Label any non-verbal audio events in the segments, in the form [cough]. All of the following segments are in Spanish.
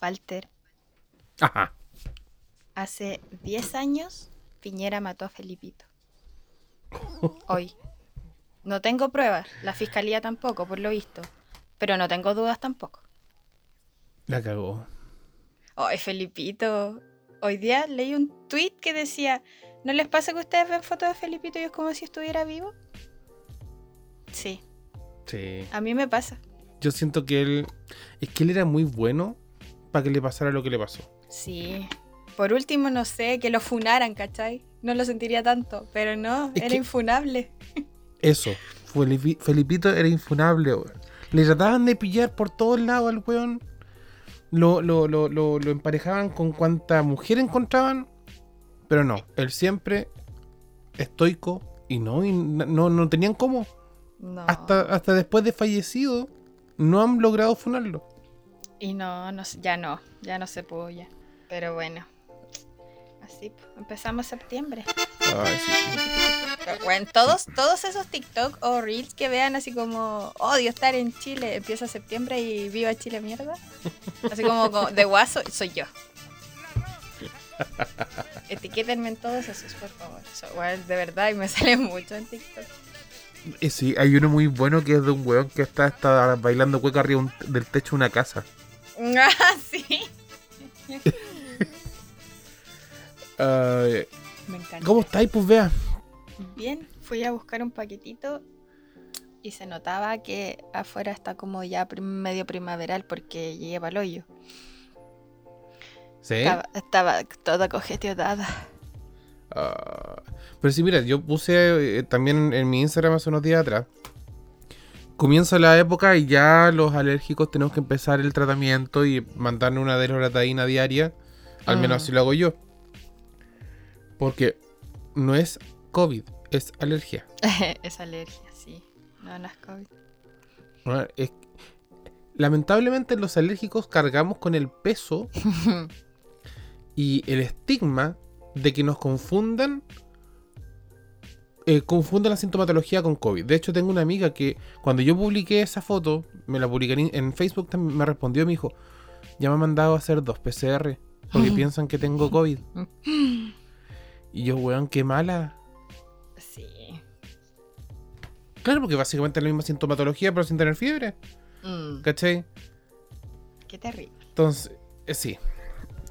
Walter, Ajá. hace 10 años Piñera mató a Felipito. [laughs] Hoy. No tengo pruebas, la fiscalía tampoco, por lo visto. Pero no tengo dudas tampoco. La cagó. Ay, Felipito. Hoy día leí un tweet que decía, ¿no les pasa que ustedes ven fotos de Felipito y es como si estuviera vivo? Sí, Sí. a mí me pasa. Yo siento que él. Es que él era muy bueno para que le pasara lo que le pasó. Sí. Por último, no sé, que lo funaran, ¿cachai? No lo sentiría tanto, pero no, Es era infunable. Eso. Felipi- Felipito era infunable, weón. Le trataban de pillar por todos lados al weón. Lo, lo, lo, lo, lo emparejaban con cuanta mujer encontraban. Pero no, él siempre estoico y no, y no, no tenían cómo. No. Hasta, hasta después de fallecido, no han logrado funarlo. Y no, no, ya no, ya no se pudo ya. Pero bueno. Así, pues, empezamos septiembre. Ay, sí. Bueno, todos, todos esos TikTok o Reels que vean así como odio estar en Chile, empieza septiembre y viva Chile mierda. Así como, como de guaso, soy yo. [laughs] Etiquétenme en todos esos, por favor. So, de verdad, y me sale mucho en TikTok. Eh, sí, hay uno muy bueno que es de un weón que está, está bailando cueca arriba del techo de una casa. Ah, sí. Ay, Me encanta. ¿Cómo estáis, pues vea? Bien, fui a buscar un paquetito y se notaba que afuera está como ya prim- medio primaveral porque para el hoyo. Sí. Estaba, estaba toda congestionada. Ah, pero sí, mira, yo puse eh, también en mi Instagram hace unos días atrás. Comienza la época y ya los alérgicos tenemos que empezar el tratamiento y mandarnos una desloratadina diaria. Al Mm. menos así lo hago yo. Porque no es COVID, es alergia. [laughs] es alergia, sí. No, no es COVID. Ah, es- Lamentablemente los alérgicos cargamos con el peso [laughs] y el estigma de que nos confundan eh, la sintomatología con COVID. De hecho, tengo una amiga que cuando yo publiqué esa foto, me la publiqué en, en Facebook, también me respondió y me dijo, ya me han mandado a hacer dos PCR porque piensan que tengo COVID. [laughs] Y yo, weón, qué mala. Sí. Claro, porque básicamente es la misma sintomatología, pero sin tener fiebre. Mm, ¿Cachai? qué terrible. Entonces, eh, sí.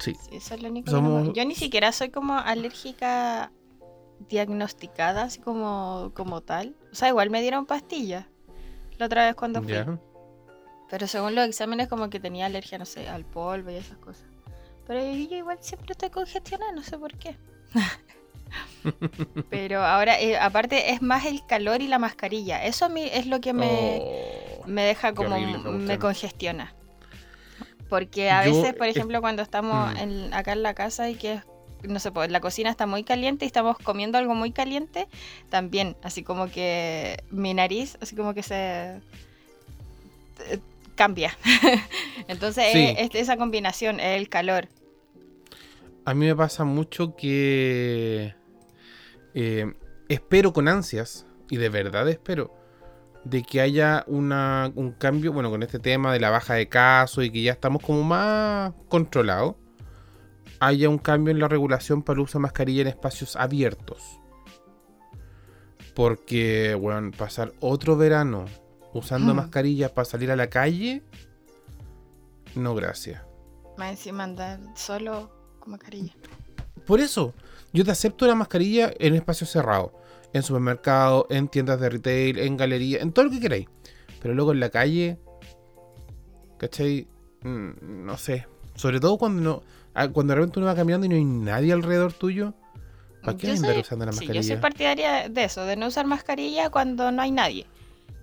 Sí. Sí, eso es lo único Somos- que no- Yo ni siquiera soy como alérgica diagnosticada, así como, como tal. O sea, igual me dieron pastillas la otra vez cuando fui. Pero según los exámenes como que tenía alergia, no sé, al polvo y esas cosas. Pero yo igual siempre estoy congestionada, no sé por qué. [laughs] Pero ahora, eh, aparte, es más el calor y la mascarilla. Eso a mí es lo que me, Oh. me deja como horrible me congestiona. Porque a Yo, veces, por eh, ejemplo, cuando estamos mm. en- acá en la casa y que, no sé, pues la cocina está muy caliente y estamos comiendo algo muy caliente, también, así como que mi nariz, así como que se eh, cambia. [laughs] Entonces, Sí. es, es esa combinación, es el calor. A mí me pasa mucho que eh, espero con ansias, y de verdad espero, de que haya una, un cambio, bueno, con este tema de la baja de casos y que ya estamos como más controlados, haya un cambio en la regulación para el uso de mascarilla en espacios abiertos. Porque, bueno, pasar otro verano usando Mm. mascarillas para salir a la calle, no gracias. Más encima andar solo con mascarilla. Por eso, yo te acepto la mascarilla en espacios cerrados. En supermercados, en tiendas de retail, en galerías, en todo lo que queráis. Pero luego en la calle, ¿cachai? Mm, no sé. Sobre todo cuando no, cuando de repente uno va caminando y no hay nadie alrededor tuyo. ¿Para qué andar usando la Sí, yo mascarilla? soy partidaria de eso, de no usar mascarilla cuando no hay nadie.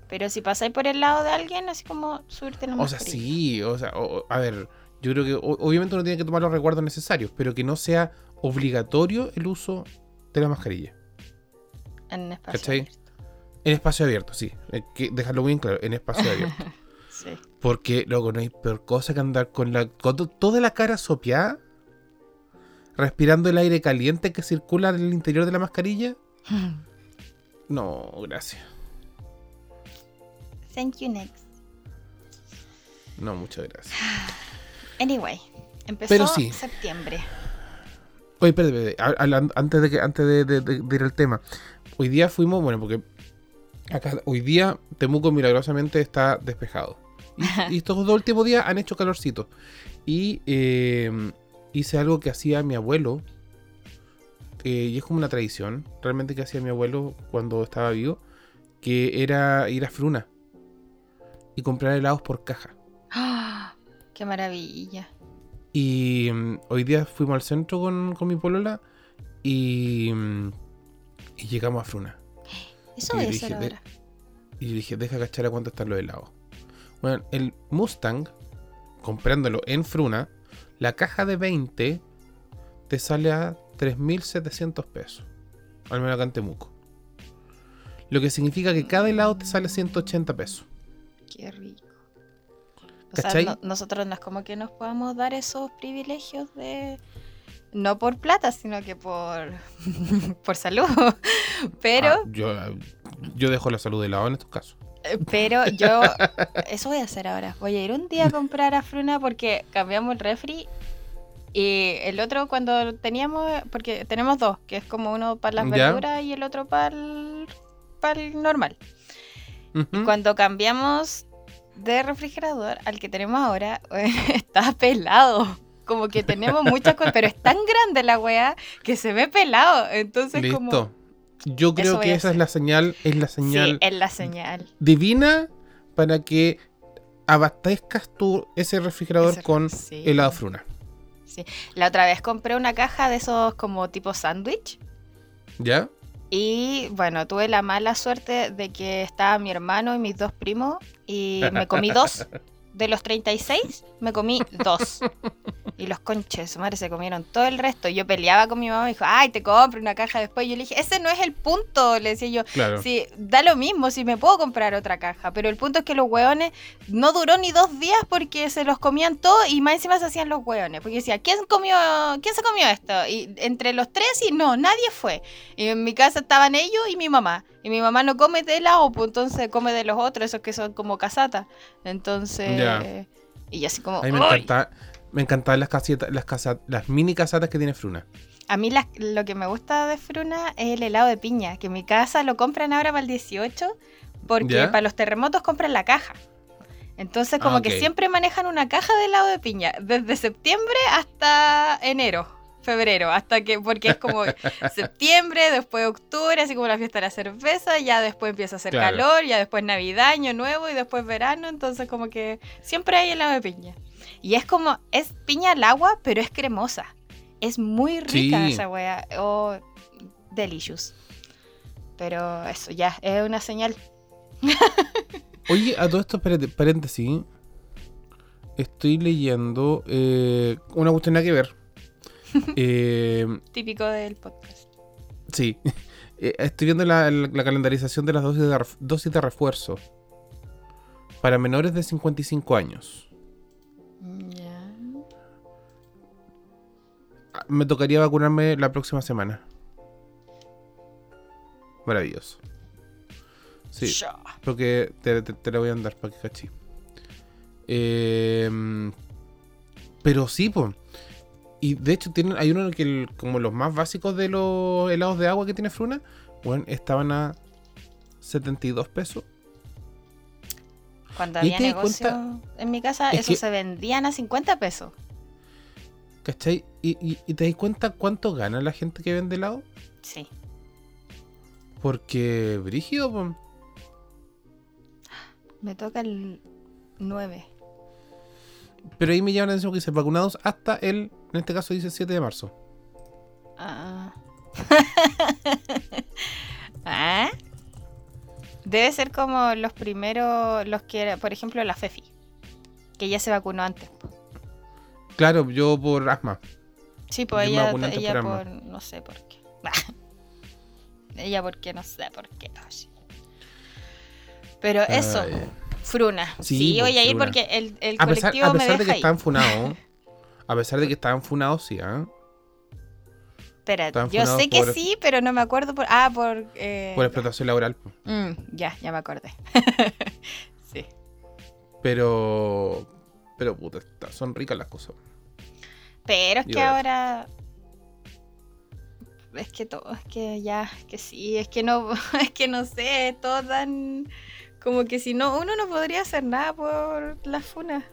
Pero si pasáis por el lado de alguien, así como subirte la o sea, mascarilla. sí, o sea, o- a ver, yo creo que o- obviamente uno tiene que tomar los recuerdos necesarios, pero que no sea obligatorio el uso de la mascarilla. En espacio ¿Cachai? abierto. En espacio abierto, sí. Hay que dejarlo bien claro, en espacio abierto. [laughs] Sí. Porque, loco, no hay peor cosa que andar con la con to- toda la cara sopeada, respirando el aire caliente que circula en el interior de la mascarilla. [laughs] No, gracias. Thank you next. No, muchas gracias. [sighs] Anyway, Empezó Pero sí. septiembre. Oye, espérate, antes de que antes de, de- de- de ir al tema. Hoy día fuimos, bueno, porque acá hoy día Temuco milagrosamente está despejado. Y, [laughs] y estos dos últimos días han hecho calorcito. Y eh, hice algo que hacía mi abuelo. eh, y es como una tradición, realmente que hacía mi abuelo cuando estaba vivo. Que era ir a Fruna. Y comprar helados por caja. ¡Ah! ¡Qué maravilla! Y mm, hoy día fuimos al centro con, con mi polola y, mm, y llegamos a Fruna. Eso Y voy a dije, hacer de- ahora. Y dije, deja cachar a cuánto están los helados. Bueno, el Mustang, comprándolo en Fruna, la caja de 20 te sale a 3.700 pesos. Al menos acá en Temuco. Lo que significa que cada helado te sale 180 pesos. Qué rico. O sea, nosotros no es como que nos podamos dar esos privilegios de. No por plata, sino que por. [laughs] por salud. [laughs] Pero, Ah, yo, yo dejo la salud de lado en estos casos. Pero [laughs] yo. Eso voy a hacer ahora. Voy a ir un día a comprar a Fruna porque cambiamos el refri. Y el otro cuando teníamos, porque tenemos dos, que es como uno para las Ya. verduras y el otro para el, para el normal. Ujú. Cuando cambiamos de refrigerador al que tenemos ahora, [laughs] está pelado. Como que tenemos muchas cosas, pero es tan grande la weá que se ve pelado. Entonces, Listo. como. Yo creo que esa es la señal, es la Sí, señal es la señal. divina para que abastezcas tú ese refrigerador Ese- con sí. helado fruna. La otra vez compré una caja de esos como tipo sándwich. ¿Ya? Y bueno, tuve la mala suerte de que estaba mi hermano y mis dos primos. Y me comí [laughs] dos. De los 36, me comí dos. [laughs] Y los conches, su madre se comieron todo el resto. Yo peleaba con mi mamá y me dijo, ay, te compro una caja después. Yo le dije, ese no es el punto. Le decía yo, Claro. sí, da lo mismo, si me puedo comprar otra caja. Pero el punto es que los hueones no duró ni dos días porque se los comían todos y más encima se hacían los hueones. Porque decía, ¿quién comió, quién se comió esto? Y entre los tres y no, nadie fue. Y en mi casa estaban ellos y mi mamá. Y mi mamá no come de helado, pues entonces come de los otros, esos que son como casatas. Entonces, Ya. y yo así como, A mí me encanta, me encantaban las casetas, las las mini casatas que tiene Fruna. A mí lo que me gusta de Fruna es el helado de piña, que en mi casa lo compran ahora para el 18, porque ¿Ya? para los terremotos compran la caja. Entonces como Ah, que siempre manejan una caja de helado de piña, desde septiembre hasta enero, febrero, hasta que, porque es como [laughs] septiembre, después octubre, así como la fiesta de la cerveza, ya después empieza a hacer Claro. calor, ya después Navidad, Año Nuevo y después verano, entonces como que siempre hay helado de piña. Y es como, es piña al agua, pero es cremosa. Es muy rica Sí. esa wea. Oh, delicious. Pero eso ya, es una señal. [laughs] Oye, a todo esto, espérate, paréntesis. Estoy leyendo eh, una cuestión que ver. [laughs] Eh, Típico del podcast. sí. [laughs] Eh, estoy viendo la, la- la calendarización de las dosis de, dosis de refuerzo para menores de 55 años. Me tocaría vacunarme la próxima semana. Maravilloso. Sí, porque te, te- te la voy a andar para que cachi. Eh, pero sí, pues. Y de hecho tienen, hay uno que el- como los más básicos de los helados de agua que tiene Fruna, bueno, estaban a 72 pesos. Cuando ¿Y había negocio cuenta? en mi casa, Es eso que- se vendían a 50 pesos. ¿Cachai? Y, y- y te das cuenta cuánto gana la gente que vende helado? Sí. Porque, brígido, po. Me toca el 9. Pero ahí me llama la atención que dice vacunados hasta el, en este caso dice 7 de marzo. Ah. [laughs] ¿Ah? Debe ser como los primeros, los que, por ejemplo, la Fefi, que ya se vacunó antes. po. Claro, yo por asma. Sí, pues Yo ella, ella por no sé por qué. [laughs] ella porque no sé por qué. oye. Pero eso, Ay. Fruna. Sí, Sí, voy a ir porque el, el A pesar, colectivo a me pesar de que ahí. estaban funados. [laughs] A pesar de que estaban funados, sí, ¿ah? Espera, estaban yo sé que por- sí, pero no me acuerdo por... Ah, por... eh, Por explotación laboral. mm, ya, ya me acordé. [laughs] sí. Pero. Pero, puta, son ricas las cosas. Pero es que ahora-. Es que todo, es que ya, es que sí, es que no, [laughs] es que no sé, es todo tan. Como que si no, uno no podría hacer nada por las funas.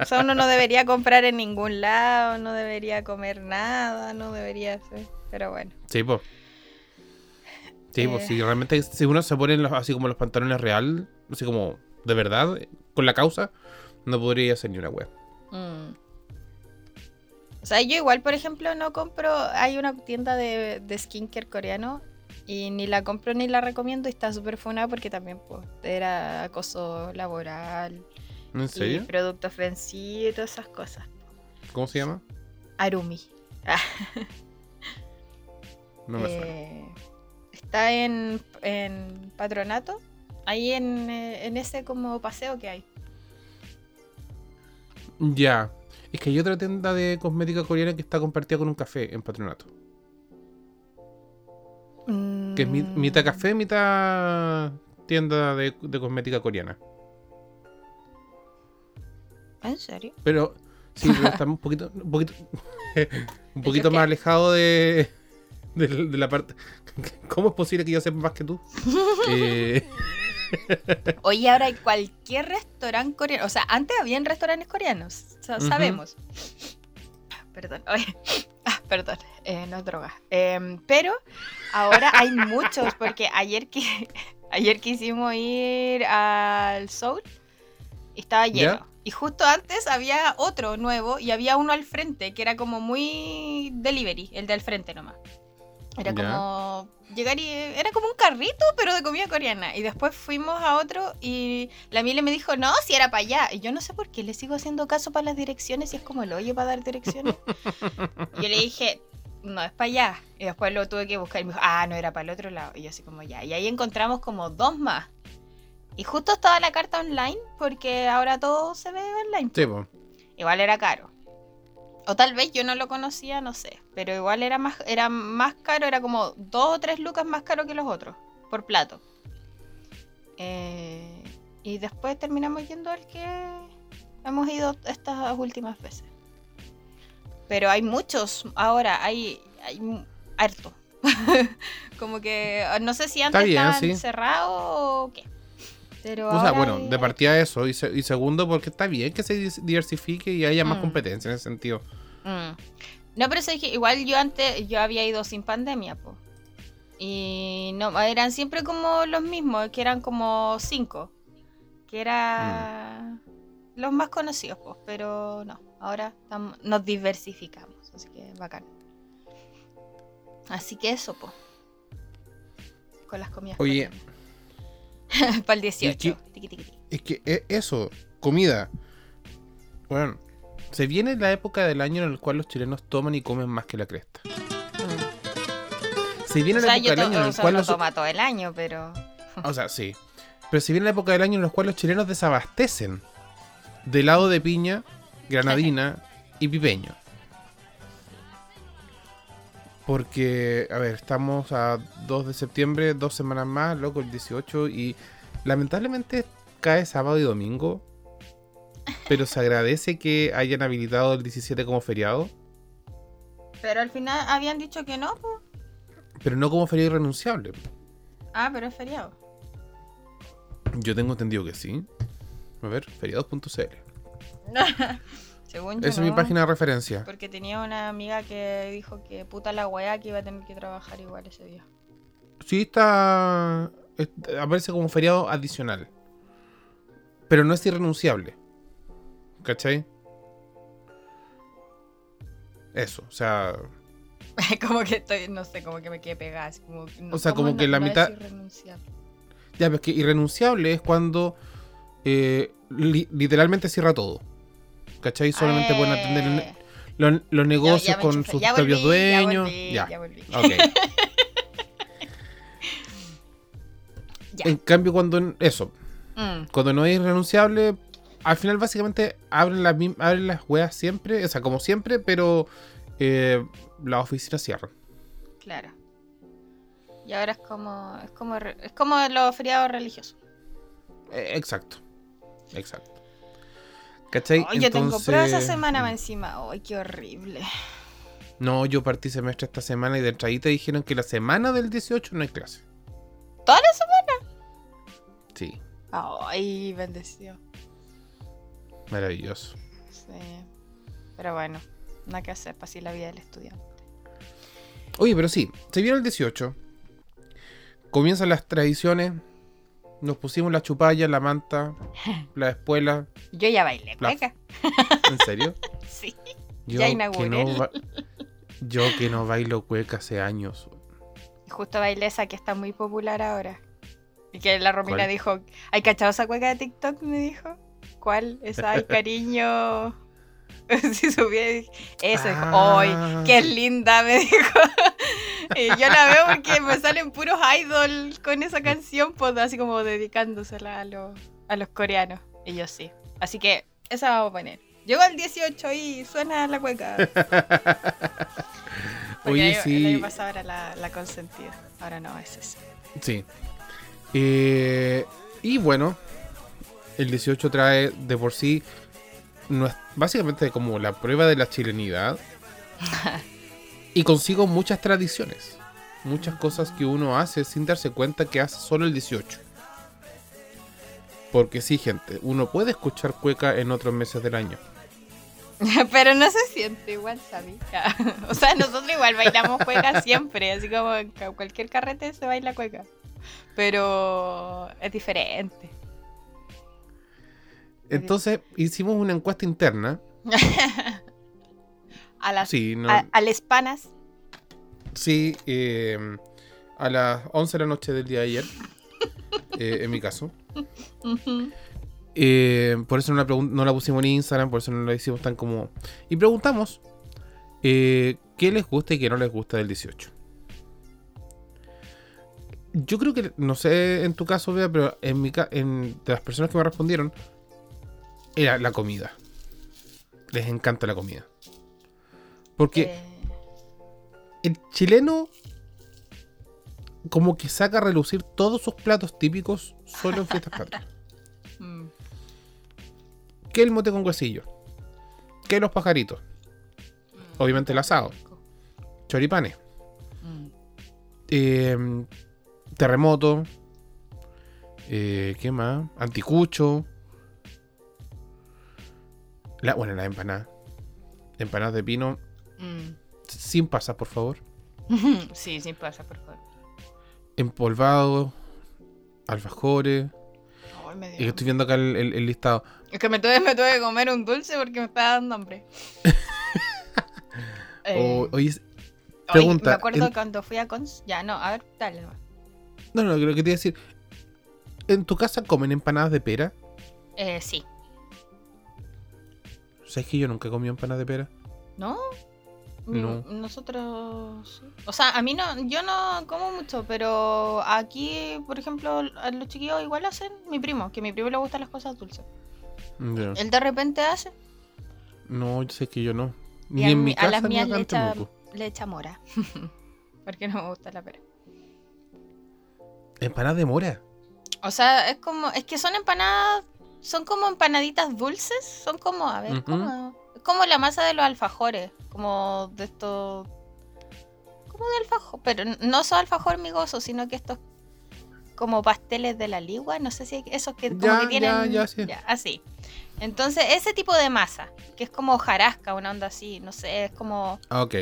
O sea, uno no [laughs] debería comprar en ningún lado, no debería comer nada, no debería hacer. Pero bueno. Sí, pues. Sí, pues Eh. si realmente si uno se pone los- así como los pantalones real, así como de verdad, con la causa, no podría hacer ni una web. Mm. O sea, yo igual, por ejemplo, no compro. Hay una tienda de, de skincare coreano y ni la compro ni la recomiendo y está súper funada porque también pues, era acoso laboral ¿En y serio? productos vencidos y todas esas cosas. ¿Cómo se llama? Arumi. [laughs] No me suena. Eh, está en, en Patronato, ahí en, eh, en ese como paseo que hay. Ya. Es que hay otra tienda de cosmética coreana que está compartida con un café en patronato. Que es Mm, mitad café, mitad tienda de, de cosmética coreana. ¿En serio? Pero [laughs] sí, pero está un poquito, un poquito, [laughs] un poquito más alejado de, de, de la parte. [laughs] ¿Cómo es posible que yo sepa más que tú? Eh, Oye, ahora hay cualquier restaurante coreano. O sea, antes habían restaurantes coreanos. o sea, Ujú. Sabemos. Perdón, oye. [laughs] Ah, perdón, eh, no es droga. Em, pero ahora hay muchos, porque ayer que [laughs] ayer quisimos ir al Soul y estaba lleno. ¿Ya? Y justo antes había otro nuevo y había uno al frente que era como muy delivery, el de al frente nomás. Era como llegar y era como un carrito, pero de comida coreana. Y después fuimos a otro y la Mile me dijo, no, si era para allá. Y yo no sé por qué le sigo haciendo caso para las direcciones y es como el hoyo para dar direcciones. [laughs] yo le dije, no, es para allá. Y después lo tuve que buscar y me dijo, ah, no, era para el otro lado. Y yo así como ya. Y ahí encontramos como dos más. Y justo estaba la carta online porque ahora todo se ve online. sí, po. Igual era caro. O tal vez yo no lo conocía, no sé. Pero igual era más, era más caro, era como dos o tres lucas más caro que los otros, por plato. Eh, y después terminamos yendo al que hemos ido estas últimas veces. Pero hay muchos ahora, hay, hay harto. [laughs] como que no sé si antes bien, estaban sí. cerrados o qué. Pero O sea, bueno, hay- de partida eso. Y, se- y segundo, porque está bien que se diversifique y haya más Mm. competencia en ese sentido. Mm. No, pero es que igual yo antes, yo había ido sin pandemia, po. Y no, eran siempre como los mismos, que eran como cinco. Que era los más conocidos, pues, pero no. Ahora nos diversificamos, así que bacán. Así que eso, pues. Con las comidas. Oye. Para el 18. qué- Tiqui, tiqui, tiqui. Es que e- eso, comida. Bueno, se viene la época del año en el cual los chilenos toman y comen más que la cresta. Se viene O la sea, época del año en sea, cual los... toma todo el año, pero. O sea, sí. Pero se viene la época del año en la cual los chilenos desabastecen de helado de piña, granadina [laughs] y pipeño. Porque, a ver, estamos a 2 de septiembre, dos semanas más, loco, el 18, y lamentablemente cae sábado y domingo. Pero se agradece que hayan habilitado el 17 como feriado, Pero al final habían dicho que no, pues. pero no como feriado irrenunciable. Ah, pero es feriado. Yo tengo entendido que sí. A ver, feriados.cl. [laughs] Según yo. Esa es mi página de referencia. Porque tenía una amiga que dijo que puta la weá que iba a tener que trabajar igual ese día. Sí está, es- Aparece como feriado adicional. Pero no es irrenunciable. ¿Cachai? Eso, o sea. [laughs] como que estoy, no sé, como que me quedé pegada. como, no, O sea, ¿cómo como no- que la mitad- irrenunciable? Ya, pero es que irrenunciable es cuando eh, li- literalmente cierra todo. ¿Cachai? Solamente pueden atender Eh, los, negocios con sus ya propios volví, ya dueños. volví, Ya, ya volví. ok. [laughs] Ya. En cambio, cuando eso, Mm, cuando no es irrenunciable, al final básicamente abren las, abren las weas siempre, o sea, como siempre, pero eh, las oficinas cierran. claro. Y ahora es como, es como, es como los feriados religiosos. Eh, exacto, exacto. ¿Cachai? Ay, yo tengo pruebas esa semana más encima. Ay, qué horrible. No, yo partí semestre esta semana y de entradita dijeron que la semana del 18 no hay clase. ¿Toda la semana? Sí, Ay, bendecido. maravilloso. Sí. Pero bueno, nada que hacer para así la vida del estudiante. Oye, pero sí, se viene el 18. Comienzan las tradiciones. Nos pusimos la chupalla, la manta, [laughs] la espuela. Yo ya bailé La- cueca. ¿En serio? [laughs] Sí. Yo Ya que inauguré no el- ba- Yo que no bailo cueca hace años. Justo bailé esa que está muy popular ahora. Y que la Romina ¿Cuál? dijo, ¿hay cachado esa cueca de TikTok? Me dijo. ¿Cuál? Esa, ay, cariño. [laughs] si supiera, dije, eso, dijo, Ah. ¡ay, qué linda! Me dijo. Y [laughs] yo la veo porque me salen puros idol con esa canción, pues así como dedicándosela a los, a los coreanos. Y yo sí. Así que esa vamos a poner. Llegó el 18 y suena la cueca. [laughs] Porque Oye, el sí. El año pasado era la, la consentida. Ahora no, es eso. Sí. Eh, y bueno, el 18 trae de por sí no es- básicamente como la prueba de la chilenidad. [laughs] y consigo muchas tradiciones. Muchas cosas que uno hace sin darse cuenta que hace solo el 18. Porque sí, gente, uno puede escuchar cueca en otros meses del año. [laughs] Pero no se siente igual, ¿sabes? [laughs] o sea, nosotros igual bailamos cueca siempre, así como en cualquier carrete se baila cueca. Pero es diferente. Entonces hicimos una encuesta interna. [laughs] A las Sí, no, a, a las panas. Sí, eh, a las 11 de la noche del día de ayer, [laughs] eh, en mi caso. Eh, por eso no la, pregun- no la pusimos en Instagram, por eso no la hicimos tan como... Y preguntamos qué les gusta y qué no les gusta del 18. Yo creo que, no sé en tu caso, Bea, pero en mi ca- en, de las personas que me respondieron, era la comida. Les encanta la comida. Porque Eh, el chileno como que saca a relucir todos sus platos típicos solo en fiestas patrias. [laughs] mm, que el mote con huesillo, que los pajaritos, mm, Obviamente el asado. choripanes, Mm. eh, terremoto, eh, ¿qué más? Anticucho, la, bueno, las empanadas, empanadas de pino, Mm. sin pasas, por favor, Sí, sí pasa, por favor. [laughs] empolvados, alfajores, y que estoy viendo acá el, el- el listado. Es que me tuve, me tuve que comer un dulce porque me estaba dando hambre. [laughs] Eh, O- oye, oye, pregunta, me acuerdo en- cuando fui a Cons. Ya, no, a ver, dale. no, no, creo que te iba a decir, ¿en tu casa comen empanadas de pera? Eh, sí. ¿Sabes que yo nunca comido empanadas de pera? ¿No? No. Nosotros. O sea, a mí no. Yo no como mucho, pero aquí, por ejemplo, a los chiquillos igual hacen. Mi primo, que a mi primo le gustan las cosas dulces. Ya. Él de repente hace. No, yo sé que yo no. Ni a, en mi- mi a casa las mías le echa, le echa mora. [laughs] porque no me gusta la pera. Empanadas de mora. O sea, es como. Es que son empanadas. Son como empanaditas dulces. Son como. A ver, Ujú. como. Como la masa de los alfajores. Como de estos. Como de alfajor. Pero no son alfajor migosos, sino que estos. Como pasteles de la ligua. No sé si esos que como Ya, que tienen. ya, ya, sí. así. Entonces, ese tipo de masa. Que es como jarasca, una onda así. No sé, es como. Ah, ok.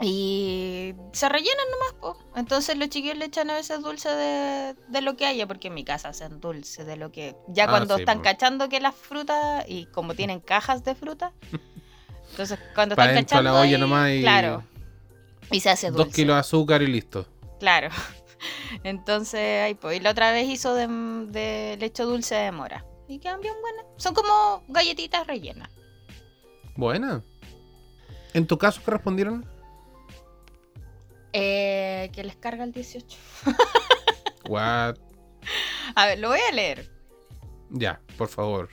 Y se rellenan nomás, po. Entonces los chiquillos le echan a veces dulce de, de lo que haya, porque en mi casa hacen dulce de lo que. Ya Ah, cuando sí, están po. cachando que las frutas, y como tienen cajas de fruta, [laughs] entonces cuando están a la cachando. olla ahí, nomás y- Claro. Y se hace dulce. Dos kilos de azúcar y listo. Claro. [laughs] Entonces, ahí pues. Y la otra vez hizo de, de leche dulce de mora. Y quedan bien buenas. Son como galletitas rellenas. Buena. ¿En tu caso qué respondieron? Eh, que les carga el 18. [laughs] What? A ver, lo voy a leer. Ya, por favor.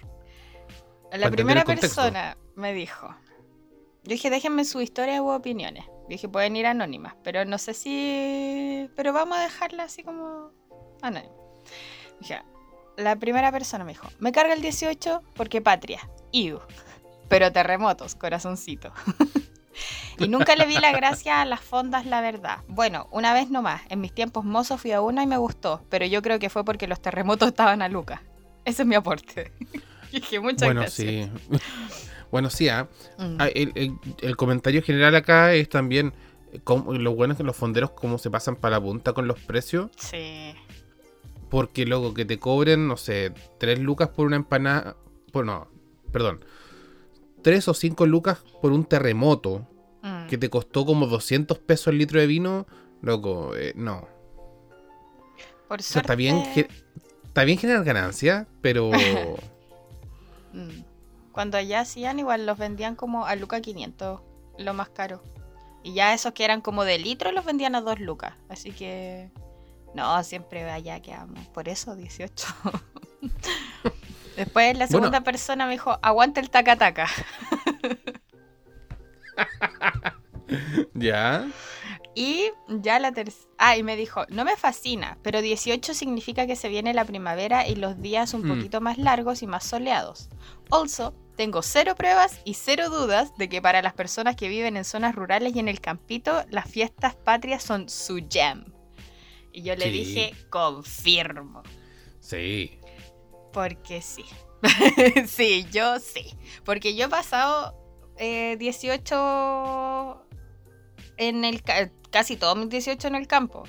La primera persona me dijo. Yo dije, déjenme su historia u opiniones. Dije, pueden ir anónimas, pero no sé si. Pero vamos a dejarla así como anónima. Dije, la primera persona me dijo, me carga el 18 porque patria. Ew. Pero terremotos, corazoncito. [laughs] [laughs] y nunca le vi la gracia a las fondas, la verdad. Bueno, una vez nomás. En mis tiempos mozos fui a una y me gustó. Pero yo creo que fue porque los terremotos estaban a Luca. Ese es mi aporte. [laughs] Dije, muchas bueno, gracias. sí. [laughs] bueno, sí, ah. Mm. Ah, el, el- el comentario general acá es también eh, cómo- lo bueno es que los fonderos cómo se pasan para la punta con los precios. Sí. Porque luego que te cobren, no sé, 3 lucas por una empanada. Por, no, perdón. 3 o 5 lucas por un terremoto Mm. que te costó como 200 pesos el litro de vino. Loco, eh, no. Por O sea, suerte. está bien, está bien generar ganancia, pero. [laughs] Mm. Cuando allá hacían, igual los vendían como a Luca 500, lo más caro. Y ya esos que eran como de litro los vendían a 2 lucas. Así que. No, siempre allá quedamos. Por eso, 18. [laughs] Después la Bueno. segunda persona me dijo, aguanta el taca taca. [laughs] ya. Y ya la tercera. Ah, y me dijo, no me fascina, pero 18 significa que se viene la primavera y los días un Mm. poquito más largos y más soleados. Also, tengo cero pruebas y cero dudas de que para las personas que viven en zonas rurales y en el campito, las fiestas patrias son su jam. Y yo le Sí. dije, confirmo. Sí. Porque sí. [laughs] sí, yo sí. Porque yo he pasado eh, 18 en el ca- casi todos mis 18 en el campo.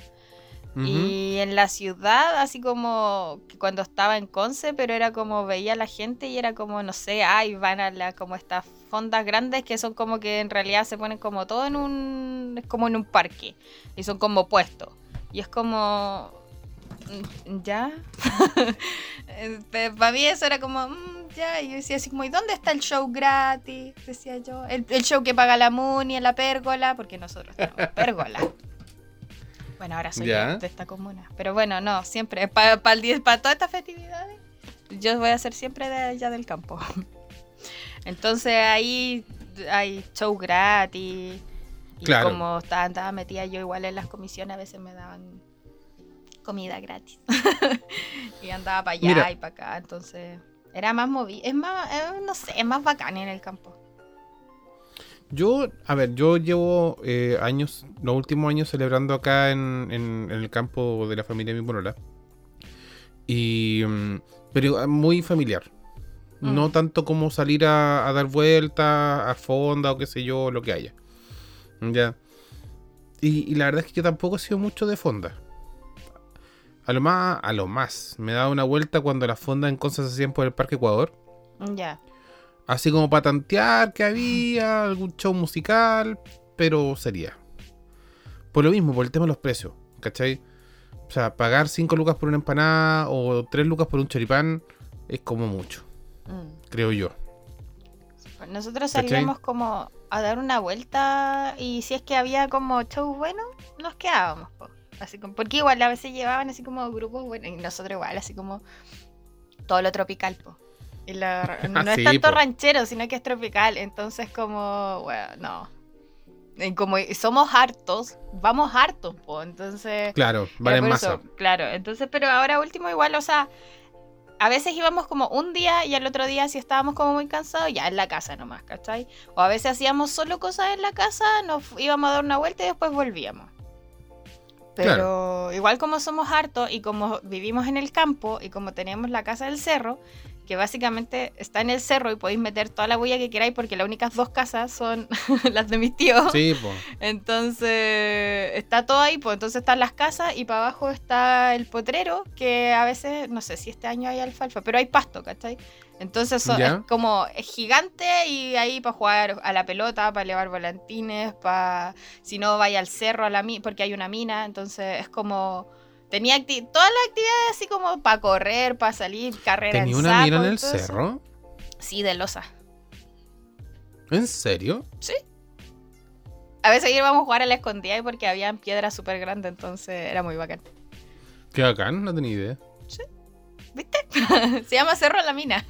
Y en la ciudad, así como cuando estaba en Conce, pero era como veía a la gente y era como, no sé, ay, van a la, como estas fondas grandes que son como que en realidad se ponen como todo en un, es como en un parque. Y son como puestos. Y es como, mm, ¿ya? [laughs] Para mí eso era como, "Mm, ya. Y yo decía así como, ¿y dónde está el show gratis? Decía yo. El, el show que paga la Muni en la pérgola, porque nosotros tenemos [laughs] pérgola. Bueno, ahora soy de- esta comuna. Pero bueno, no, siempre, para todas estas festividades, yo voy a ser siempre de allá del campo. [laughs] Entonces ahí hay show gratis. Y Claro. como estaba, andaba metida yo igual en las comisiones, a veces me daban comida gratis. [laughs] y andaba para allá Mira. y para acá. Entonces era más movido. Es más, eh, no sé, es más bacán en el campo. Yo, a ver, yo llevo eh, años, los últimos años celebrando acá en, en- en el campo de la familia de mi polola. Y. mm, Pero muy familiar. No Mm. tanto como salir a, a dar vueltas, a fonda o qué sé yo, lo que haya. Ya. Y, y la verdad es que yo tampoco he sido mucho de fonda. A lo más, a lo más. Me dado una vuelta cuando las fondas en Conce se hacían por el Parque Ecuador. Ya. Así como para tantear que había algún show musical, pero sería. Por lo mismo, por el tema de los precios, ¿cachai? O sea, pagar 5 lucas por una empanada o 3 lucas por un choripán es como mucho, Mm. creo yo. Nosotros ¿Cachai? salíamos como a dar una vuelta y si es que había como show bueno, nos quedábamos. po. Así como, porque igual a veces llevaban así como grupos buenos y nosotros igual, así como todo lo tropical. Po. Y [laughs] no es tanto po. ranchero, sino que es tropical. Entonces como, bueno, no. Y como somos hartos, vamos hartos, po. Entonces... Claro, vale eso, claro, entonces, pero ahora último igual, o sea, a veces íbamos como un día y al otro día si estábamos como muy cansados, ya en la casa nomás, ¿cachai? O a veces hacíamos solo cosas en la casa, nos íbamos a dar una vuelta y después volvíamos. Pero igual como somos hartos y como vivimos en el campo y como tenemos la casa del cerro, que básicamente está en el cerro y podéis meter toda la bulla que queráis porque las únicas dos casas son [laughs] las de mis tíos. Sí, po. Entonces está todo ahí, pues entonces están las casas y para abajo está el potrero, que a veces, no sé si este año hay alfalfa, pero hay pasto, ¿cachai? Entonces son- es como es gigante y ahí para jugar a la pelota, para elevar volantines, para si no vaya al cerro a la mina, porque hay una mina, entonces es como tenía todas las actividades así como para correr, para salir, carrera ¿Tenía en una mina saco en y el eso. cerro? Sí, de losa. ¿En serio? A veces íbamos a jugar a la escondida y porque habían piedras súper grandes, entonces era muy bacán. Qué bacán, no tenía idea. ¿Viste? [laughs] Se llama Cerro La Mina.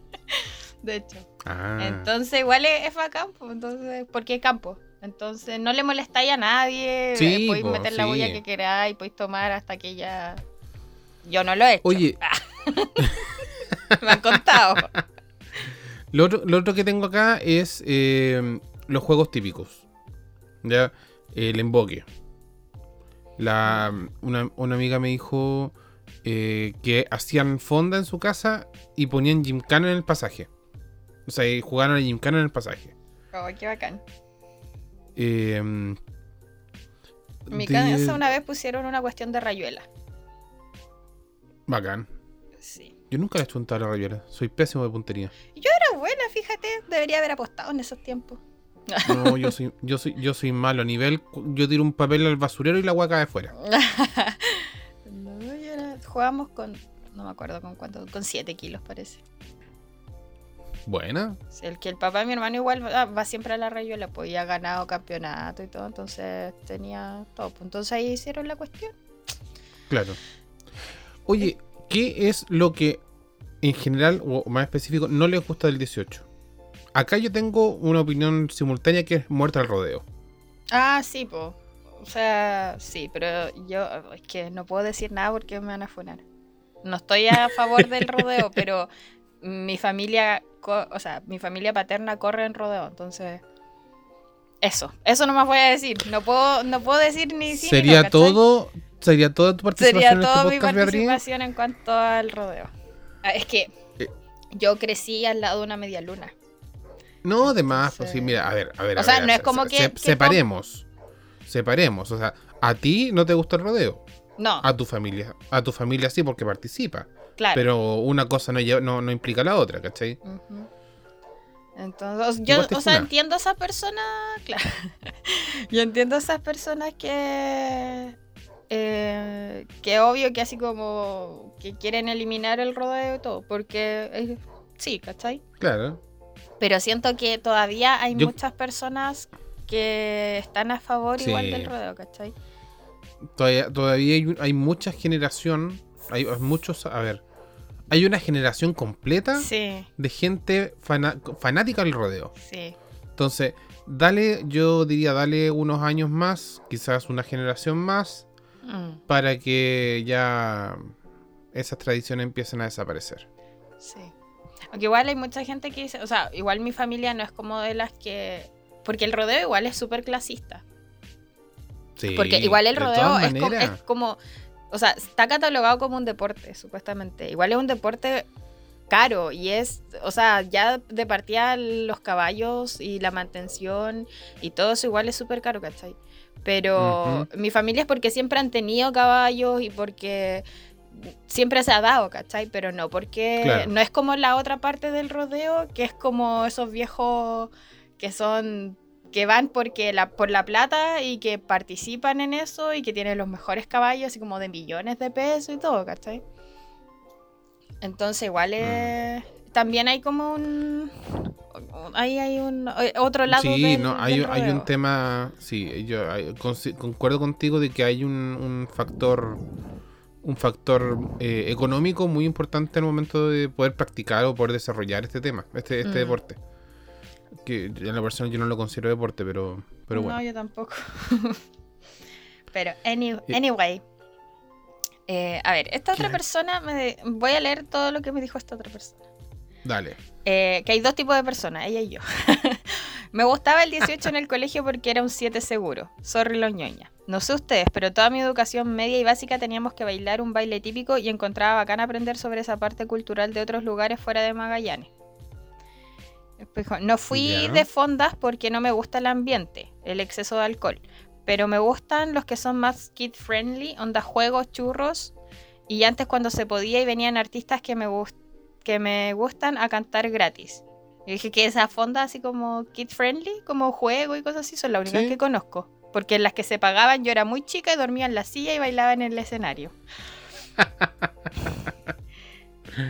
[laughs] de hecho. Ah, Entonces, igual es, es bacán, pues, entonces, porque es campo. Entonces, no le molestáis a nadie. Sí, eh, podéis po, meter la sí. bulla que queráis, podéis tomar hasta que ya. Yo no lo he hecho. Oye. [laughs] Me han contado. [laughs] Lo otro, lo otro que tengo acá es eh, los juegos típicos. ¿Ya? El emboque. La, una, una amiga me dijo eh, que hacían fonda en su casa y ponían gymkhana en el pasaje. O sea, y jugaron a gymkhana en el pasaje. Oh, qué bacán. Eh, En mi de- casa una vez pusieron una cuestión de rayuela. Bacán. Sí. Yo nunca le he hecho un tabla rayuela. Soy pésimo de puntería. Era buena, fíjate. Debería haber apostado en esos tiempos. No, [laughs] yo soy, yo soy, yo soy malo. A nivel, yo tiro un papel al basurero y la agua cae afuera. [laughs] no, yo era- Jugábamos con. No me acuerdo con cuánto. Con 7 kilos, parece. Buena. El que el papá de mi hermano igual va, va siempre a la rayuela, pues ya ha ganado campeonato y todo, entonces tenía todo. pues, Entonces ahí hicieron la cuestión. Claro. Oye, ¿qué es lo que en general, o más específico, no les gusta del 18? Acá yo tengo una opinión simultánea que es muerta al rodeo. Ah, sí, pues. O sea, sí, pero yo es que no puedo decir nada porque me van a funar. No estoy a favor del rodeo, [laughs] pero mi familia, o sea, mi familia paterna corre en rodeo, entonces eso, eso no más voy a decir. No puedo, no puedo decir ni sí Sería todo, sería toda tu participación Sería en este toda mi participación en cuanto al rodeo. Ah, Es que Eh. yo crecí al lado de una media luna. No, de más, pues sí, mira, a ver, a ver. O a sea, ver, no es como se- que- se- que separemos. Separemos. O sea, a ti no te gusta el rodeo. No, A tu familia. A tu familia sí, porque participa. Claro. Pero una cosa no, lleva- no, no implica la otra, ¿cachai? Entonces, yo, o sea, entiendo a esas personas, [laughs] claro. yo entiendo a esas personas que, eh, que obvio que así como que quieren eliminar el rodeo y todo, porque eh, sí, ¿cachai? Claro. Pero siento que todavía hay Yo- muchas personas que están a favor igual del rodeo, ¿cachai? Todavía, todavía hay, hay mucha generación. Hay muchos. A ver. Hay una generación completa Sí, de gente fanática del rodeo. sí. Entonces, dale, yo diría, dale unos años más, quizás una generación más, Mm, para que ya esas tradiciones empiecen a desaparecer. sí. Aunque igual hay mucha gente que dice, o sea, igual mi familia no es como de las que... Porque el rodeo igual es súper clasista. Sí, Porque igual el de rodeo es como, o sea, está catalogado como un deporte, supuestamente. Igual es un deporte caro y es, o sea, ya de partida los caballos y la mantención y todo eso igual es súper caro, ¿cachai? Pero mi familia es porque siempre han tenido caballos y porque siempre se ha dado, ¿cachai? Pero no porque Claro. no es como la otra parte del rodeo, que es como esos viejos que son que van porque la, por la plata y que participan en eso y que tienen los mejores caballos, así como de millones de pesos y todo, ¿cachai? Entonces igual es... También hay como un... Ahí hay un eh, otro lado Sí, del, no, hay, del hay un tema, sí, yo hay- concuerdo contigo de que hay un, un factor, un factor eh, económico muy importante al momento de poder practicar o poder desarrollar este tema, este, este Mm. deporte. Que en la persona yo no lo considero deporte, pero, pero bueno. No, yo tampoco. [laughs] Pero, any- Eh. anyway. Eh, a ver, esta otra persona, me, voy a leer todo lo que me dijo esta otra persona. Dale. Eh, que hay dos tipos de personas, ella y yo. [laughs] me gustaba el 18 en el colegio porque era un 7 seguro. Sorry los ñoña. No sé ustedes, pero toda mi educación media y básica teníamos que bailar un baile típico y encontraba bacán aprender sobre esa parte cultural de otros lugares fuera de Magallanes. No fui de fondas porque no me gusta el ambiente, el exceso de alcohol. Pero me gustan los que son más kid friendly, onda juegos, churros. Y antes cuando se podía y venían artistas que me, gust- que me gustan a cantar gratis. Y dije que esas fondas así como kid friendly, como juego y cosas así, son las únicas Sí. que conozco. Porque en las que se pagaban yo era muy chica y dormía en la silla y bailaba en el escenario. [laughs]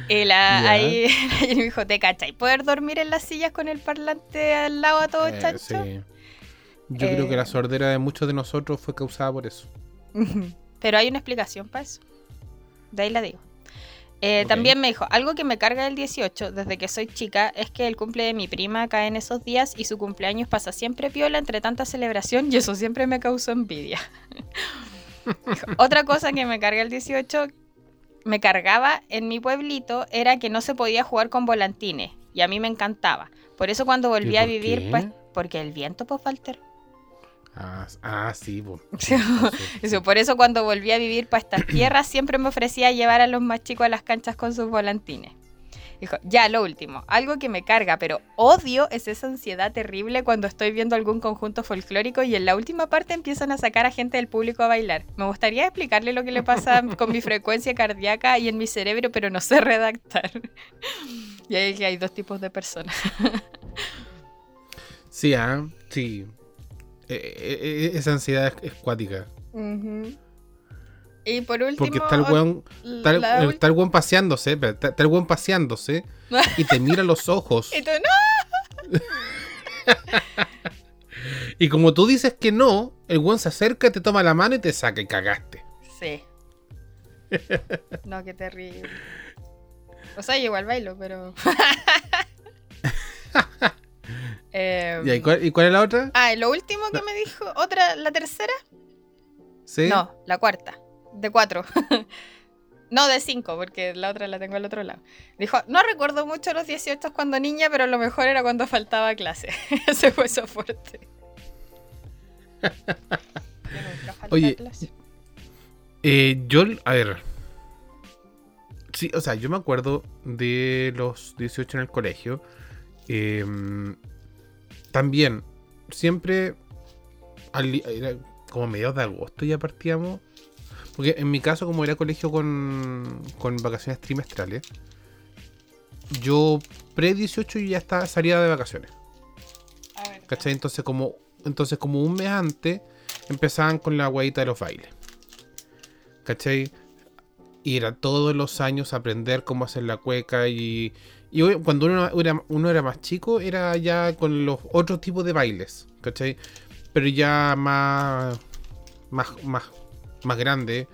y la, ahí, [laughs] ahí me dijo, ¿te cachai? ¿Poder dormir en las sillas con el parlante al lado a todo Eh, chancho? sí. Yo creo que Eh. la sordera de muchos de nosotros fue causada por eso. Pero hay una explicación para eso. De ahí la digo. Eh. También me dijo, algo que me carga el 18 desde que soy chica es que el cumple de mi prima cae en esos días y su cumpleaños pasa siempre piola entre tanta celebración y eso siempre me causó envidia. [laughs] Otra cosa que me carga el 18, me cargaba en mi pueblito, era que no se podía jugar con volantines. Y a mí me encantaba. Por eso cuando volví ¿Y a vivir, qué? pues, porque el viento, pues, Walter. Ah, ah, sí, po. [laughs] Sí, Eso, por eso cuando volví a vivir para estas tierras siempre me ofrecía llevar a los más chicos a las canchas con sus volantines. Dijo, ya, lo último, algo que me carga, pero odio es esa ansiedad terrible cuando estoy viendo algún conjunto folclórico y en la última parte empiezan a sacar a gente del público a bailar. Me gustaría explicarle lo que le pasa [laughs] con mi frecuencia cardíaca y en mi cerebro, pero no sé redactar. Y ahí que hay dos tipos de personas. [laughs] Sí, ah, sí. Eh, eh, eh, esa ansiedad es, es cuática. Y por último... Porque está el weón, está el- la está el weón paseándose, está, está el weón paseándose y te mira los ojos. [laughs] Y tú, no, [laughs] Y como tú dices que no, el weón se acerca, te toma la mano y te saca y cagaste. Sí. No, qué terrible. O sea, yo igual bailo, pero. [laughs] Em, ¿Y, cuál, ¿Y cuál es la otra? Ah, lo último que me dijo, otra, la tercera. ¿Sí? No, la cuarta. De cuatro. [laughs] no, de cinco, porque la otra la tengo al otro lado. Dijo, no recuerdo mucho los 18 cuando niña, pero lo mejor era cuando faltaba clase. [laughs] Ese fue su fuerte. [laughs] Oye. Eh, yo, a ver. Sí, o sea, yo me acuerdo de los 18 en el colegio. Em, también, siempre, al como mediados de agosto ya partíamos. Porque en mi caso, como era colegio con, con vacaciones trimestrales, yo pre-18 ya estaba, salía de vacaciones. ¿Cachai? Entonces como, entonces como un mes antes empezaban con la guayita de los bailes. ¿Cachai? Y era todos los años aprender cómo hacer la cueca y, y cuando uno era, uno era más chico era ya con los otros tipos de bailes, ¿cachai? Pero ya más, más, más grande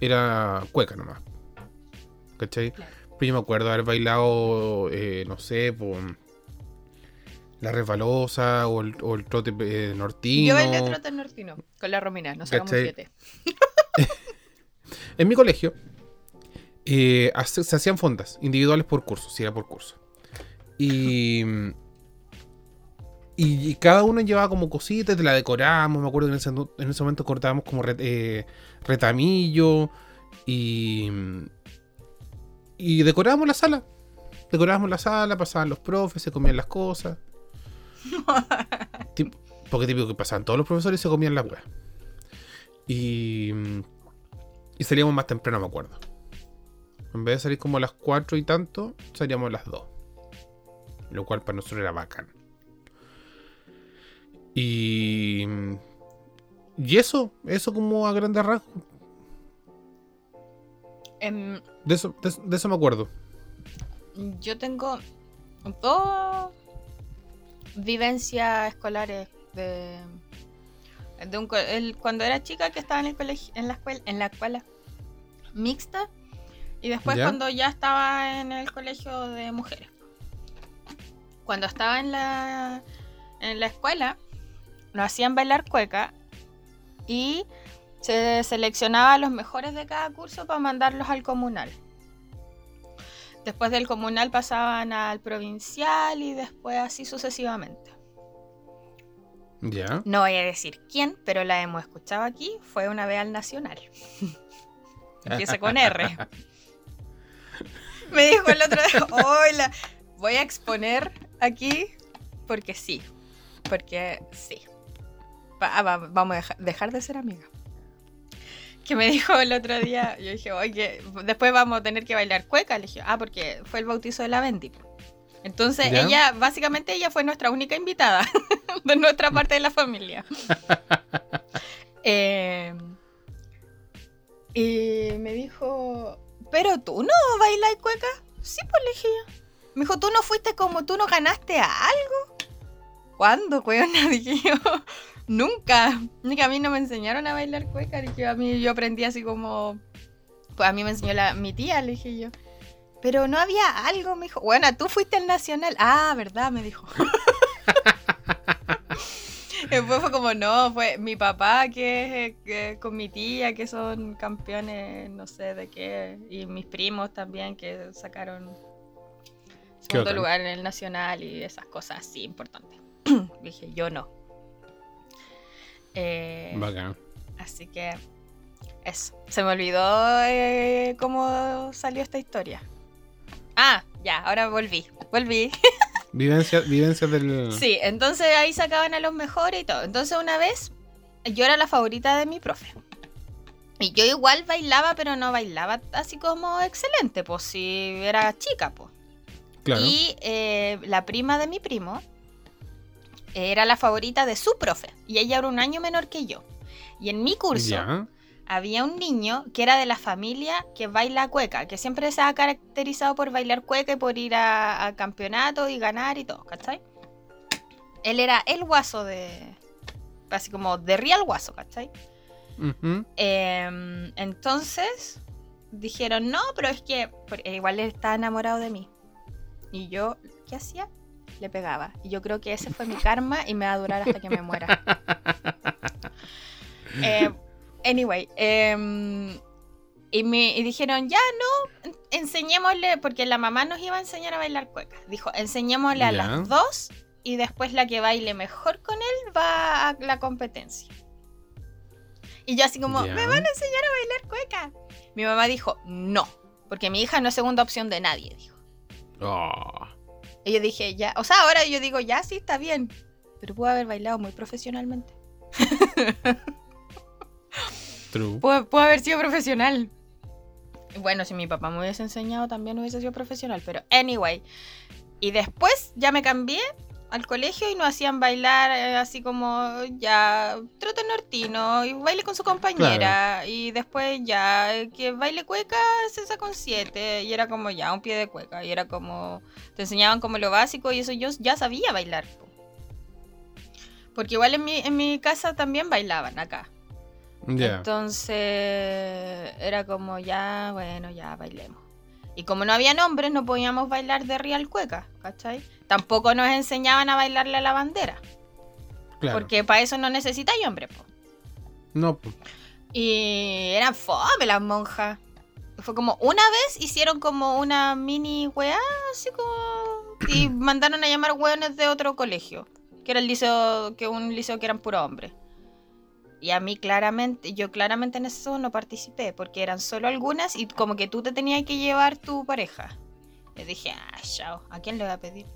era cueca nomás, ¿cachai? Claro. Pero yo me acuerdo haber bailado, eh, no sé, por la resbalosa o el, o el trote eh, nortino. Yo bailé trote nortino con la Romina, nos sacamos siete. [laughs] En mi colegio eh, se hacían fondas individuales por curso, si era por curso. Y, y, y cada uno llevaba como cositas, te la decoramos. Me acuerdo que en ese, en ese momento cortábamos como re- eh, retamillo y, y decorábamos la sala. Decorábamos la sala, pasaban los profes, se comían las cosas. [laughs] Tip- porque típico que pasaban todos los profesores y se comían las weas. Y, y salíamos más temprano, me acuerdo. En vez de salir como a las 4 y tanto, salíamos a las 2. Lo cual para nosotros era bacán. Y. Y eso, eso como a grandes rasgos. Em, De eso, de, eso- de eso me acuerdo. yo tengo dos vivencias escolares de, de un el- cuando era chica que estaba en el colegio, en la escuela, en la escuela mixta y después ¿Ya? cuando ya estaba en el colegio de mujeres. Cuando estaba en la en la escuela nos hacían bailar cueca y se seleccionaba a los mejores de cada curso para mandarlos al comunal. Después del comunal pasaban al provincial y después así sucesivamente. Ya. No voy a decir quién, pero la hemos escuchado aquí. Fue una vez al nacional. [laughs] Empieza con R. Me dijo el otro día, hola, voy a exponer aquí porque sí. Porque sí. Ah, va- vamos a deja- dejar de ser amigas. Que me [laughs] dijo el otro día, yo dije, oye, después vamos a tener que bailar cueca. Le dije, ah, porque fue el bautizo de la Bendy. Entonces, ¿Ya? ella, básicamente, ella fue nuestra única invitada [laughs] de nuestra parte de la familia. [laughs] Eh, y me dijo, ¿pero tú no bailas cueca? Sí, pues le dije yo. Me dijo, ¿tú no fuiste como tú no ganaste a algo? ¿Cuándo, weona? Dije yo, nunca. Ni que a mí no me enseñaron a bailar cueca. Yo, a mí yo aprendí así como... Pues a mí me enseñó la, mi tía, le dije yo. Pero no había algo, me dijo. Bueno, tú fuiste al nacional. Ah, ¿verdad? Me dijo. [laughs] Después fue como, no, fue mi papá que, que con mi tía que son campeones, no sé de qué, y mis primos también que sacaron segundo lugar en el nacional y esas cosas así importantes. [clears throat] Dije, yo no. Eh, Bacán. así que eso. Se me olvidó eh, cómo salió esta historia. Ah, ya, ahora volví. Volví. [laughs] Vivencia, vivencias del. Sí, entonces ahí sacaban a los mejores y todo. Entonces una vez yo era la favorita de mi profe. Y yo igual bailaba, pero no bailaba así como excelente, pues si era chica, pues. Claro. Y eh, la prima de mi primo era la favorita de su profe. Y ella era un año menor que yo. Y en mi curso había un niño que era de la familia que baila cueca, que siempre se ha caracterizado por bailar cueca y por ir a, a campeonatos y ganar y todo, ¿cachai? Él era el guaso de. Así como de real guaso, ¿cachai? Em, entonces dijeron, no, pero es que eh, igual él está enamorado de mí. Y yo, ¿qué hacía? Le pegaba. Y yo creo que ese fue mi karma y me va a durar hasta que me muera. [laughs] Eh, anyway, em, y, me, y dijeron, ya no, en- enseñémosle, porque la mamá nos iba a enseñar a bailar cueca. Dijo, enseñémosle a las dos y después la que baile mejor con él va a la competencia. Y yo así como. ¿me van a enseñar a bailar cueca? Mi mamá dijo, no, porque mi hija no es segunda opción de nadie, dijo. Oh, Y yo dije, ya, o sea, ahora yo digo, ya sí, está bien, pero pudo haber bailado muy profesionalmente. [laughs] true. Pudo, pudo haber sido profesional. Bueno, si mi papá me hubiese enseñado, también hubiese sido profesional, pero anyway. Y después ya me cambié al colegio y nos hacían bailar eh, así como ya trote nortino y baile con su compañera y después ya eh, que baile cueca se saca un 7 y era como ya un pie de cueca y era como te enseñaban como lo básico y eso yo ya sabía bailar po. porque igual en mi, en mi casa también bailaban acá entonces era como ya, bueno, ya bailemos. Y como no había nombres, no podíamos bailar de real cueca, ¿cachai? Tampoco nos enseñaban a bailarle a la bandera, Claro. porque para eso no necesitáis hombre, po. No, pues. Y eran fome las monjas. Fue como una vez hicieron como una mini weá, así como. Y [clears throat] mandaron a llamar weones de otro colegio, que era el liceo, que un liceo que eran puro hombres. Y a mí claramente, yo claramente en eso no participé, porque eran solo algunas y como que tú te tenías que llevar tu pareja. Y dije, ah, chao, ¿a quién le voy a pedir?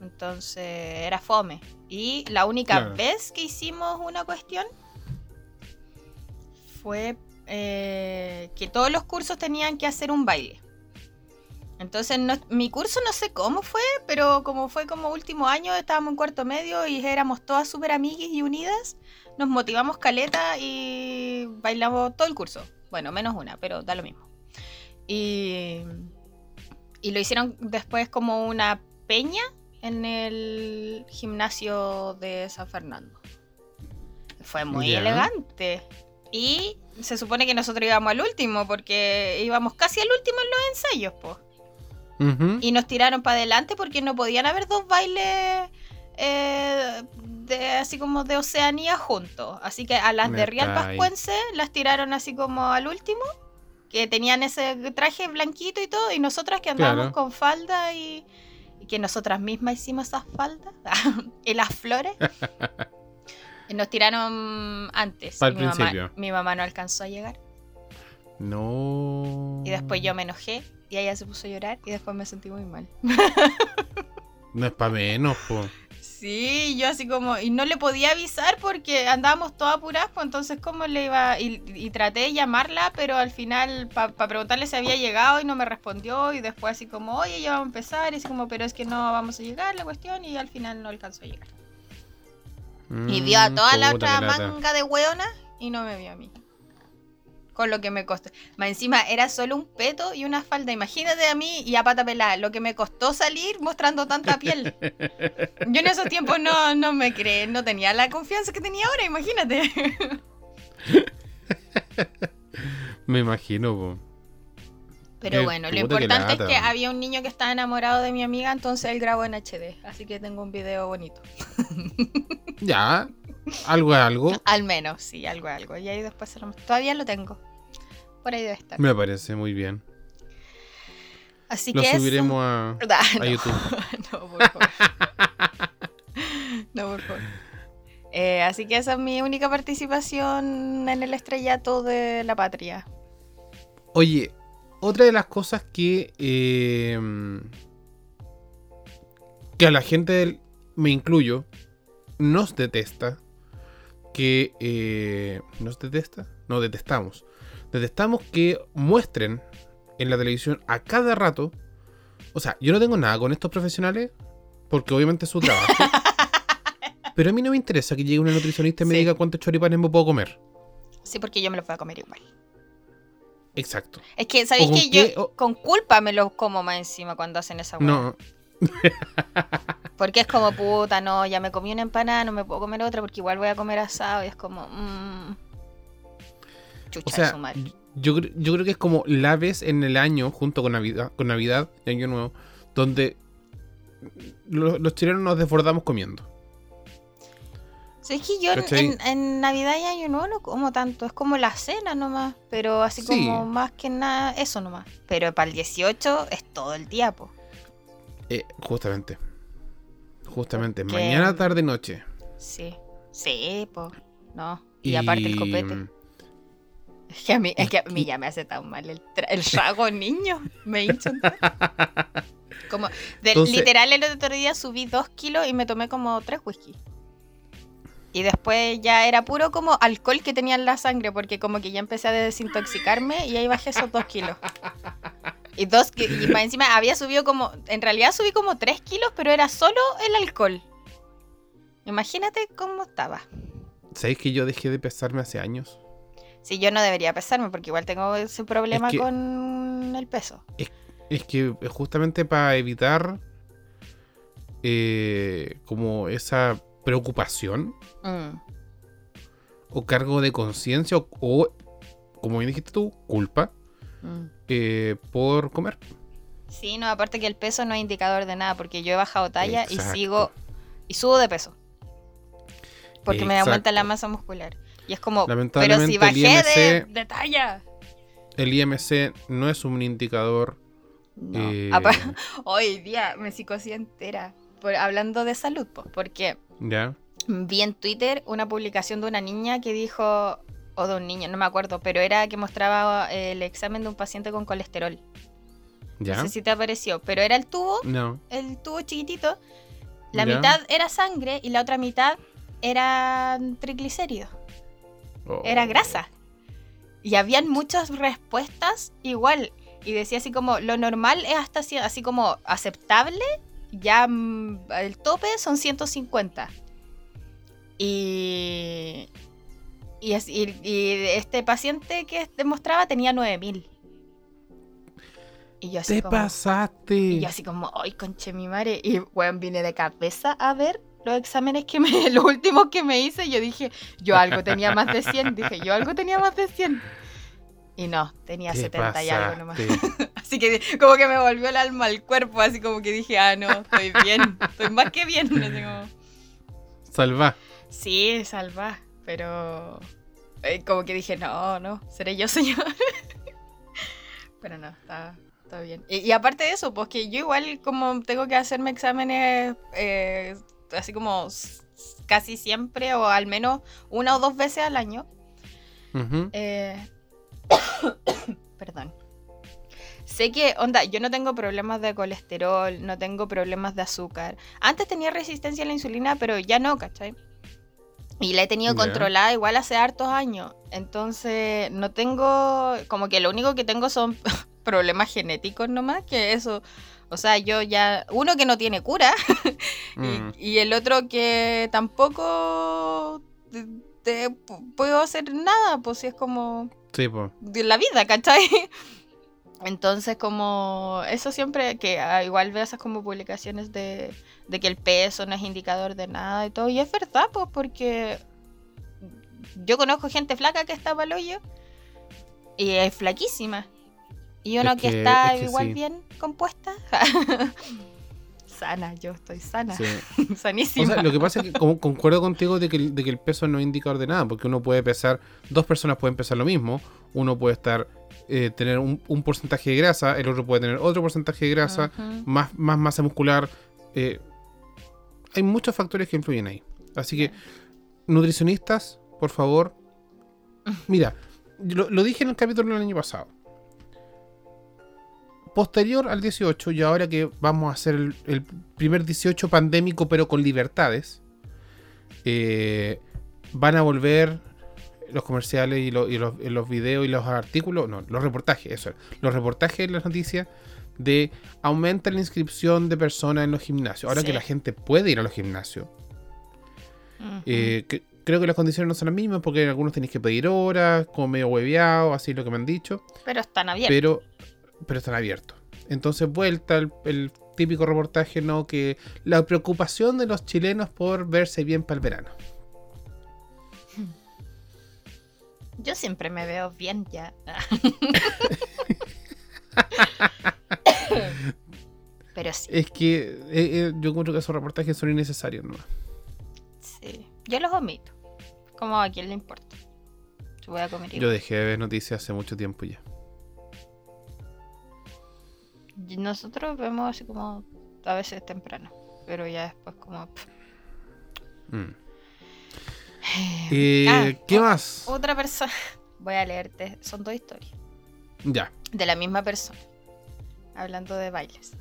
Entonces era fome. Y la única Claro. vez que hicimos una cuestión fue eh, que todos los cursos tenían que hacer un baile. Entonces, no- mi curso no sé cómo fue, pero como fue como último año, estábamos en cuarto medio y éramos todas súper amiguis y unidas, nos motivamos caleta y bailamos todo el curso. Bueno, menos una, pero da lo mismo. Y, y lo hicieron después como una peña en el gimnasio de San Fernando. Fue muy elegante. Y se supone que nosotros íbamos al último, porque íbamos casi al último en los ensayos, pues. Y nos tiraron para adelante porque no podían haber dos bailes eh, de, así como de Oceanía juntos. Así que a las Me de Real. Pascuense las tiraron así como al último, que tenían ese traje blanquito y todo, y nosotras que andábamos Claro. con falda y que nosotras mismas hicimos esas faldas [laughs] y las flores. [laughs] nos tiraron antes. Y mi, mamá, principio. mi mamá no alcanzó a llegar. No. Y después yo me enojé y ella se puso a llorar y después me sentí muy mal. No es para menos, po. [laughs] Sí, yo así como, y no le podía avisar porque andábamos todas apuradas, pues entonces cómo le iba, y, y traté de llamarla, pero al final para preguntarle si había llegado y no me respondió, y después así como, oye, ya vamos a empezar, y así como, pero es que no vamos a llegar la cuestión, y al final no alcanzó a llegar. Y vio a Mm, toda la otra manga de hueona y no me vio a mí. Con lo que me costó. Más encima era solo un peto y una falda. Imagínate a mí y a pata pelada, lo que me costó salir mostrando tanta piel. [laughs] Yo en esos tiempos no, no me creé, no tenía la confianza que tenía ahora, imagínate. [laughs] Me imagino, po. Pero Qué bueno, lo importante es que había un niño que estaba enamorado de mi amiga, entonces él grabó en HD. Así que tengo un video bonito. Ya. Algo es algo. Al menos, sí, algo, algo. Y ahí después se lo... Todavía lo tengo. Por ahí debe estar. Me parece muy bien. Así Lo que eso- subiremos a, [laughs] a no, YouTube. [laughs] no, por favor. [laughs] no, por favor. Eh, así que esa es mi única participación en el estrellato de la patria. Oye, otra de las cosas que. eh, que a la gente, del- me incluyo, nos detesta. Que. eh, ¿Nos detesta? No, detestamos. Detestamos que muestren en la televisión a cada rato. O sea, yo no tengo nada con estos profesionales. Porque obviamente es su trabajo. [laughs] pero a mí no me interesa que llegue una nutricionista y me Sí. diga cuántos choripanes me puedo comer. Sí, porque yo me los voy a comer igual. Exacto. Es que, ¿sabéis ¿O con que qué? yo O- con culpa me los como más encima cuando hacen esa hueá? No, Porque es como, puta, no, ya me comí una empanada, no me puedo comer otra porque igual voy a comer asado. Y es como, mmm. Chucha O de sea, su madre. yo, yo creo que es como la vez en el año, junto con Navidad, con Navidad y Año Nuevo, donde lo- los chilenos nos desbordamos comiendo. Sí, es que yo en, Navidad y Año Nuevo no como tanto, es como la cena nomás, pero así Sí. como más que nada eso nomás. Pero para el 18 es todo el día, po. Eh, justamente. Justamente. Porque- Mañana, tarde, noche. Sí, sí, po. No. Y, aparte el copete. Es que a mí, es que a mí ya me hace tan mal el, el trago niño. Me hincho. [laughs] Como, de- Entonces- literal el otro día subí dos kilos y me tomé como tres whisky. Y después ya era puro como alcohol que tenía en la sangre, porque como que ya empecé a desintoxicarme y ahí bajé esos dos kilos. Y dos y más encima había subido como, en realidad subí como tres kilos, pero era solo el alcohol. Imagínate cómo estaba. ¿Sabéis que yo dejé de pesarme hace años? Si yo no debería pesarme, porque igual tengo ese problema Es que- con el peso. Es que eh, justamente para evitar eh, como esa preocupación Mm. o cargo de conciencia o, o, como bien dijiste tú, culpa Mm. eh, por comer. Sí, no, aparte que el peso no es indicador de nada, porque yo he bajado talla y sigo y subo de peso. Porque me aumenta la masa muscular. Y es como, pero si el bajé de, IMC de talla. El IMC no es un indicador. No. eh, [laughs] Hoy día me psicosí entera. Por, hablando de salud, pues, porque ya, vi en Twitter una publicación de una niña que dijo, o de un niño, no me acuerdo, pero era que mostraba eh, el examen de un paciente con colesterol. ya. No sé si te apareció, pero era el tubo, No. el tubo chiquitito. La mitad era sangre y la otra mitad eran triglicéridos, Oh. era grasa. Y habían muchas respuestas igual. Y decía así como, lo normal es hasta así, así como aceptable, ya mm, el tope son 150. Y, y, y- y este paciente que demostraba tenía 9000. Y yo así Te como, pasaste. y yo así como, ay, conche mi madre. Y bueno, vine de cabeza a ver los exámenes que me, [laughs] los últimos que me hice. Yo dije, yo algo tenía más de 100. Dije, yo algo tenía más de 100. Y no, tenía Te 70 y algo nomás. [laughs] Así que como que me volvió el alma al cuerpo, así como que dije, ah, no, estoy bien, estoy más que bien. Salva. sí, salva, pero eh, como que dije, no, no, seré yo, [laughs] señor. pero no, está, está bien. Y, y aparte de eso, pues que yo igual como tengo que hacerme exámenes eh, así como casi siempre o al menos una o dos veces al año. Eh, [coughs] Perdón. Sé que, onda, yo no tengo problemas de colesterol, no tengo problemas de azúcar. Antes tenía resistencia a la insulina, pero ya no, ¿cachai? Y la he tenido controlada igual hace hartos años. Entonces, no tengo, como que lo único que tengo son [laughs] problemas genéticos nomás, que eso, o sea, yo ya, uno que no tiene cura [laughs] Mm. y, el otro que tampoco te, te pu- puedo hacer nada, pues si es como Sí, po. de la vida, ¿cachai? [laughs] Entonces, como eso siempre, que ah, igual veo esas como publicaciones de, de que el peso no es indicador de nada y todo, y es verdad, pues porque yo conozco gente flaca que está para hoyo y es flaquísima. Y uno Es que, que- está es que igual sí. bien compuesta. [laughs] sana, yo estoy sana. Sí. [laughs] Sanísima. O sea, lo que pasa es que como, concuerdo contigo de que, el- de que el peso no es indicador de nada, porque uno puede pesar, dos personas pueden pesar lo mismo, uno puede estar, eh, tener un, un porcentaje de grasa, el otro puede tener otro porcentaje de grasa, más, más masa muscular. eh, hay muchos factores que influyen ahí. Así que, nutricionistas, por favor. [laughs] Mira, lo, lo dije en el capítulo del año pasado. Posterior al 18, y ahora que vamos a hacer el, el primer 18 pandémico, pero con libertades, eh, van a volver los comerciales y, lo- y los, y los videos y los artículos, no, los reportajes, eso, los reportajes en las noticias de aumenta la inscripción de personas en los gimnasios. Ahora Sí. que la gente puede ir a los gimnasios, eh, que- creo que las condiciones no son las mismas porque en algunos tenéis que pedir horas, como medio hueveado, así es lo que me han dicho, Pero están abiertos. pero, pero están abiertos. Entonces, vuelta el, el típico reportaje, ¿no? Que la preocupación de los chilenos por verse bien para el verano. [laughs] Yo siempre me veo bien ya. [laughs] Pero sí, Es que eh, eh, yo encuentro que esos reportajes son innecesarios, ¿no? sí. Yo los omito. Como a quién le importa. Yo voy a comer Yo dejé de ver noticias hace mucho tiempo ya. Nosotros vemos así como a veces temprano. Pero ya después como... Mm. Eh, Ah, ¿Qué más? Otra persona... [laughs] Voy a leerte. Son dos historias. Ya. de la misma persona. Hablando de bailes.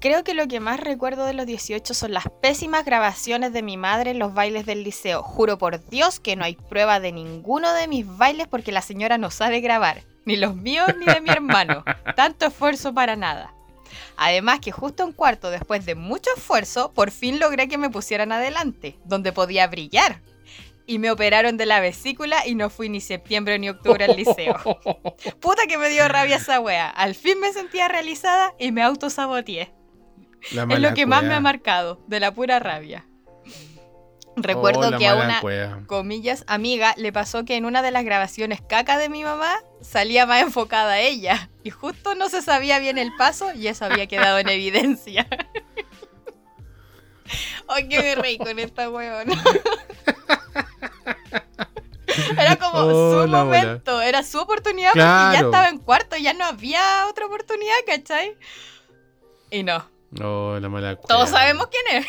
Creo que lo que más recuerdo de los 18 son las pésimas grabaciones de mi madre en los bailes del liceo. Juro por Dios que no hay prueba de ninguno de mis bailes porque la señora no sabe grabar. Ni los míos ni de mi hermano. Tanto esfuerzo para nada. Además que justo un cuarto después de mucho esfuerzo, por fin logré que me pusieran adelante, donde podía brillar. Y me operaron de la vesícula y no fui ni septiembre ni octubre al liceo. [laughs] Puta que me dio rabia esa wea. Al fin me sentía realizada y me autosaboteé. Es lo que más me ha marcado, de la pura rabia. Recuerdo que a una cueva. comillas amiga le pasó que en una de las grabaciones caca de mi mamá salía más enfocada a ella. Y justo no se sabía bien el paso y eso había quedado en evidencia. [laughs] Ay, que me reí con esta weona. [laughs] Era como Oh, su bola. momento, era su oportunidad porque ya estaba en cuarto, ya no había otra oportunidad, ¿cachai? Y no, Oh, la mala todos sabemos quién es.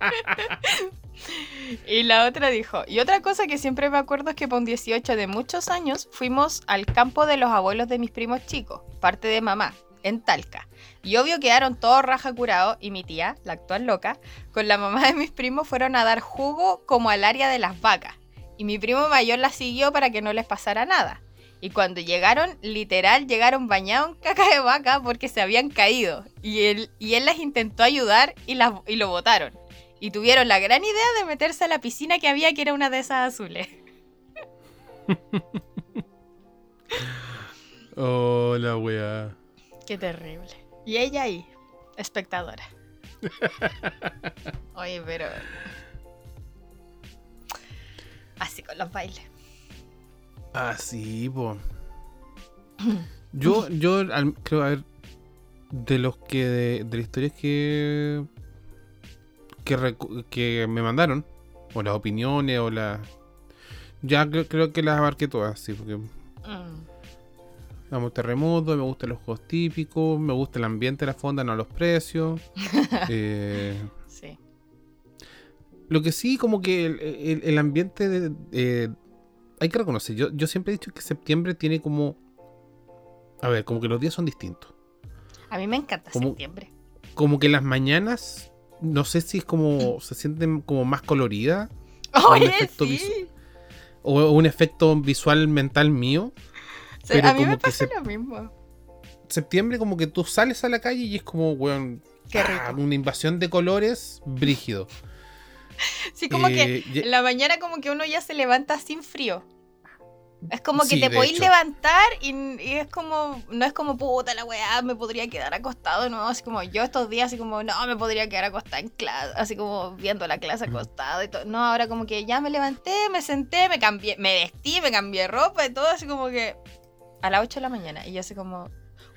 [laughs] y la otra dijo, y otra cosa que siempre me acuerdo es que por un 18 de muchos años fuimos al campo de los abuelos de mis primos chicos, parte de mamá, en Talca. Y obvio quedaron todos raja curados y mi tía, la actual loca, con la mamá de mis primos fueron a dar jugo como al área de las vacas. Y mi primo mayor la siguió para que no les pasara nada. Y cuando llegaron, literal, llegaron bañados en caca de vaca porque se habían caído. Y él, y él las intentó ayudar y, las, y lo botaron. Y tuvieron la gran idea de meterse a la piscina que había, que era una de esas azules. [laughs] Oh, la wea. Qué terrible. Y ella ahí, espectadora. [laughs] Oye, pero... Así con los bailes. Ah, sí, po. [laughs] Yo, yo al- creo, a ver, de los que, de, de las historias que, que, me mandaron, o las opiniones, o las... Ya creo, creo que las abarqué todas, sí, porque Mm. me gusta terremoto, me gustan los juegos típicos, me gusta el ambiente de la fonda, no los precios. [laughs] eh, Sí. Lo que sí, como que el, el- el ambiente de, eh, hay que reconocer. Yo, yo siempre he dicho que septiembre tiene como. A ver, como que los días son distintos. A mí me encanta septiembre. Como que las mañanas, no sé si es como. se sienten como más coloridas. [laughs] un Oye, efecto sí. O un efecto visual mental mío. Pero a mí me como que pasa lo mismo. Septiembre, como que tú sales a la calle y es como, weón. Qué ah, una invasión de colores brígido. [laughs] Sí, como que Eh, y- en la mañana como que uno ya se levanta sin frío. Es como que Sí, te podéis levantar y, y es como, no es como puta la weá, me podría quedar acostado, no, así como yo estos días así como, no, me podría quedar acostada en clase, así como viendo la clase acostado y todo. No, ahora como que ya me levanté, me senté, me cambié, me vestí, me cambié ropa y todo así como que a las 8 de la mañana y yo así como,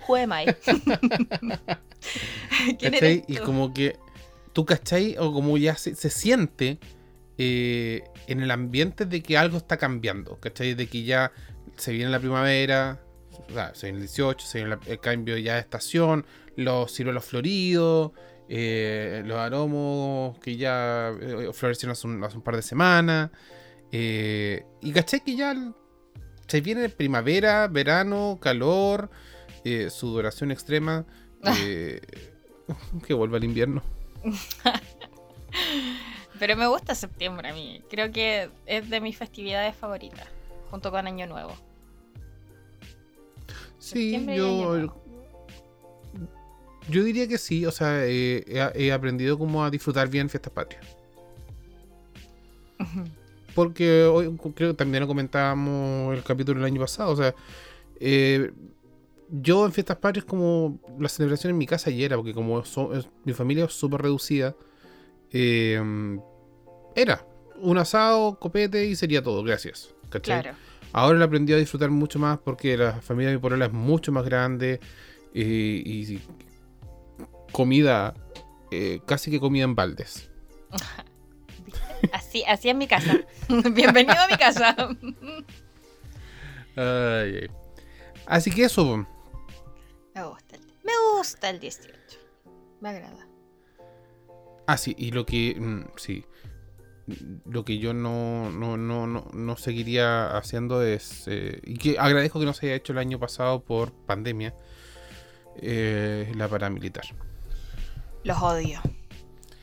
Who am I? [laughs] [laughs] ¿Quién eres Y como que tú, ¿cachai? O como ya se, se siente eh, en el ambiente de que algo está cambiando, ¿cachai? De que ya se viene la primavera, o sea, se viene el 18, se viene la- el cambio ya de estación, los ciruelos floridos, eh, los aromos que ya eh, florecieron hace un, hace un par de semanas. eh, y ¿cachai? Que ya se viene primavera, verano, calor, eh, sudoración extrema. [laughs] que vuelva el invierno. [laughs] Pero me gusta septiembre a mí. Creo que es de mis festividades favoritas, junto con Año Nuevo. Sí, Septiembre y Año yo. Nuevo. Yo diría que sí, o sea, eh, he, he aprendido como a disfrutar bien fiestas patrias. [laughs] Porque hoy creo que también lo comentábamos el capítulo del año pasado, o sea, eh, yo en fiestas patrias como la celebración en mi casa ya era, porque como so- es- mi familia es súper reducida, eh, era un asado, copete y sería todo, gracias. ¿cachai? Claro. Ahora lo aprendí a disfrutar mucho más porque la familia de mi polola es mucho más grande eh, y comida, eh, casi que comida en baldes. [laughs] Así, así en mi casa. [laughs] Bienvenido a mi casa. [laughs] Ay. Así que eso. Me gusta el, me gusta el 18. Me agrada. ah sí, y lo que, mm, sí, lo que yo no, no, no, no, no seguiría haciendo es, eh, y que agradezco que no se haya hecho el año pasado por pandemia, eh, la paramilitar. Los odio.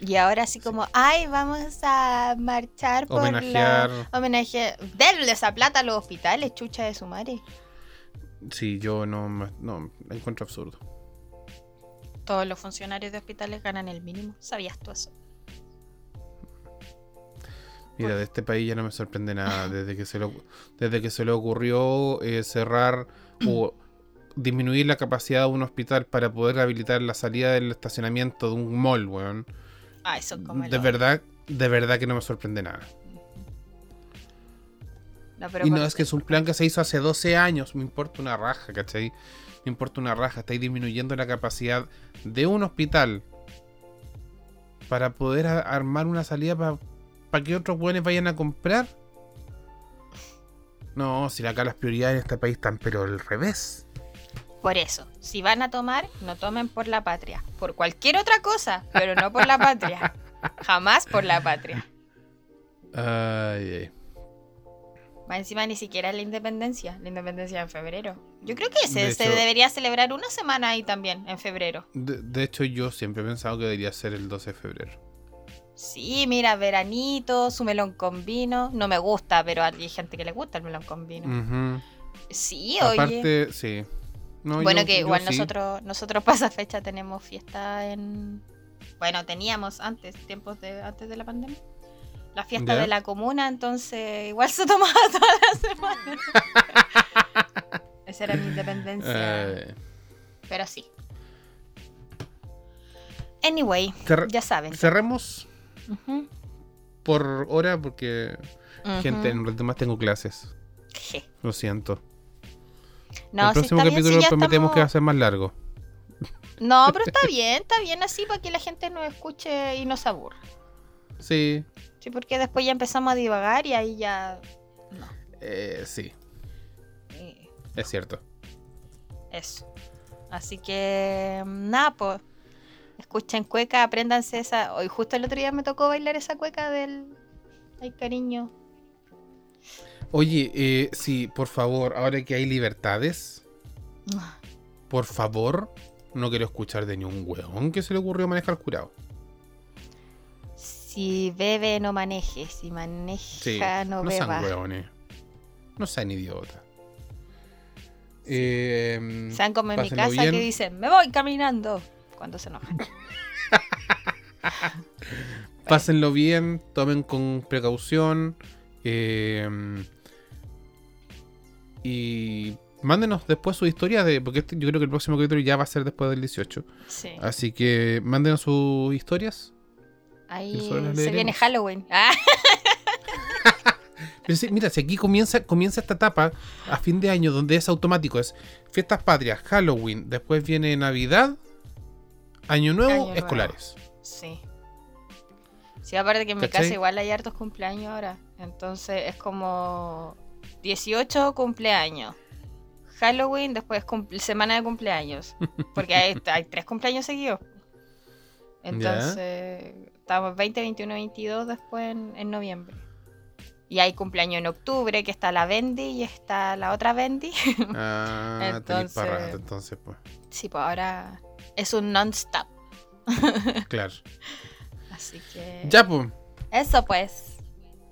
Y ahora así como, ay, vamos a marchar por Homenajear. la... Homenaje... Denle esa plata a los hospitales, chucha de su madre. Sí, yo no, no, la encuentro absurdo. Todos los funcionarios de hospitales ganan el mínimo. ¿Sabías tú eso? Mira, de este país ya no me sorprende nada. [laughs] Desde que se le, desde que se le ocurrió eh, cerrar [clears throat] o disminuir la capacidad de un hospital para poder habilitar la salida del estacionamiento de un mall, weón. Ay, son como De verdad, de verdad que no me sorprende nada. No, pero Y no es que es un plan que se hizo hace 12 años, me importa una raja, ¿cachai? Me importa una raja, estáis disminuyendo la capacidad de un hospital para poder armar una salida para que otros buenos vayan a comprar. No, si acá las prioridades en este país están pero al revés. Por eso, si van a tomar, no tomen por la patria. Por cualquier otra cosa, pero no por la patria. [laughs] Jamás por la patria. Ay, ay. Más encima ni siquiera la independencia. La independencia en febrero. Yo creo que se, De se hecho- debería celebrar una semana ahí también, en febrero. De, de hecho, yo siempre he pensado que debería ser el 12 de febrero. Sí, mira, veranito, su melón con vino. No me gusta, pero hay gente que le gusta el melón con vino. Ujú. Sí, oye. Aparte, sí. No, bueno, yo- que igual sí. nosotros, nosotros [laughs] para esa fecha tenemos fiesta en. Bueno, teníamos antes, tiempos de antes de la pandemia. La fiesta de la comuna, entonces igual se [laughs] tomaba toda la semana. Esa era mi independencia. Eh, Pero sí. Anyway, ya saben. cerremos Por hora porque, gente, en rato más tengo clases. Je. Lo siento. No, el sí, próximo bien, capítulo sí, ya prometemos que va a ser más largo. No, pero está bien, está bien así para que la gente nos escuche y nos aburra. Sí, Sí, porque después ya empezamos a divagar y ahí ya. No. eh, sí, eh, es cierto. Eso. Así que. Nada, pues. Escuchen cueca, apréndanse esa. Hoy justo el otro día me tocó bailar esa cueca del. Ay, cariño. Oye, eh, sí, por favor, ahora que hay libertades, por favor, no quiero escuchar de ni un hueón que se le ocurrió manejar curado. Si bebe, no maneje. Si maneja, Sí, no, no sean beba. hueones. No sean idiotas. Eh, Sean como en mi casa bien. que dicen, me voy caminando. Cuando se enojan. [laughs] Pásenlo bien, tomen con precaución. eh, y mándenos después su historia de. Porque este- yo creo que el próximo capítulo ya va a ser después del 18. Sí. Así que mándenos sus historias. Ahí se viene. Halloween. Ah, [laughs] Pero mira, si aquí comienza, comienza esta etapa a fin de año donde es automático, es fiestas patrias, Halloween, después viene Navidad, Año Nuevo, Año Nuevo. escolares. Sí. Sí, aparte que en mi casa igual hay hartos cumpleaños ahora. Entonces es como 18 cumpleaños. Halloween, después semana de cumpleaños. [laughs] Porque hay, hay tres cumpleaños seguidos. Entonces, estamos 20, 21, 22 después en, en noviembre. Y hay cumpleaños en octubre, que está la Bendy y está la otra Bendy. [laughs] Ah, Entonces- para rato, entonces, pues. sí, pues ahora es un non-stop. [laughs] Claro. Así que... Ya, pues, Eso pues.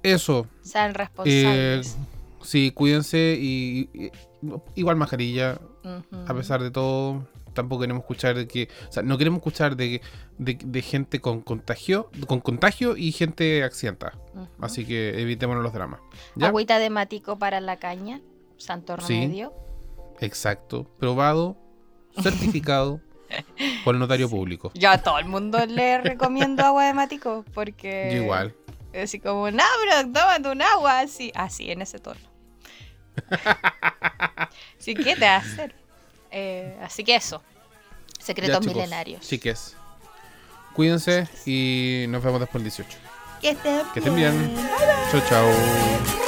eso. Sean Eh, responsables. sí, cuídense y, y- igual mascarilla, a pesar de todo. Tampoco queremos escuchar de que, o sea, no queremos escuchar de, de, de gente con contagio, con contagio y gente accidentada. Así que evitémonos los dramas. ¿Ya? Agüita de matico para la caña. Santo Sí. remedio. Exacto. Probado, certificado [laughs] [laughs] por el notario público. Yo a todo el mundo le [laughs] recomiendo agua de matico porque... Yo igual. Así como, no, bro, tómate un agua así. Así, en ese tono. [laughs] Así que te va a hacer. Eh, así que eso. Ya, Secretos chicos, milenarios. Chiques. Cuídense y nos vemos después del 18. Que estén Que estén bien. Chao, chao.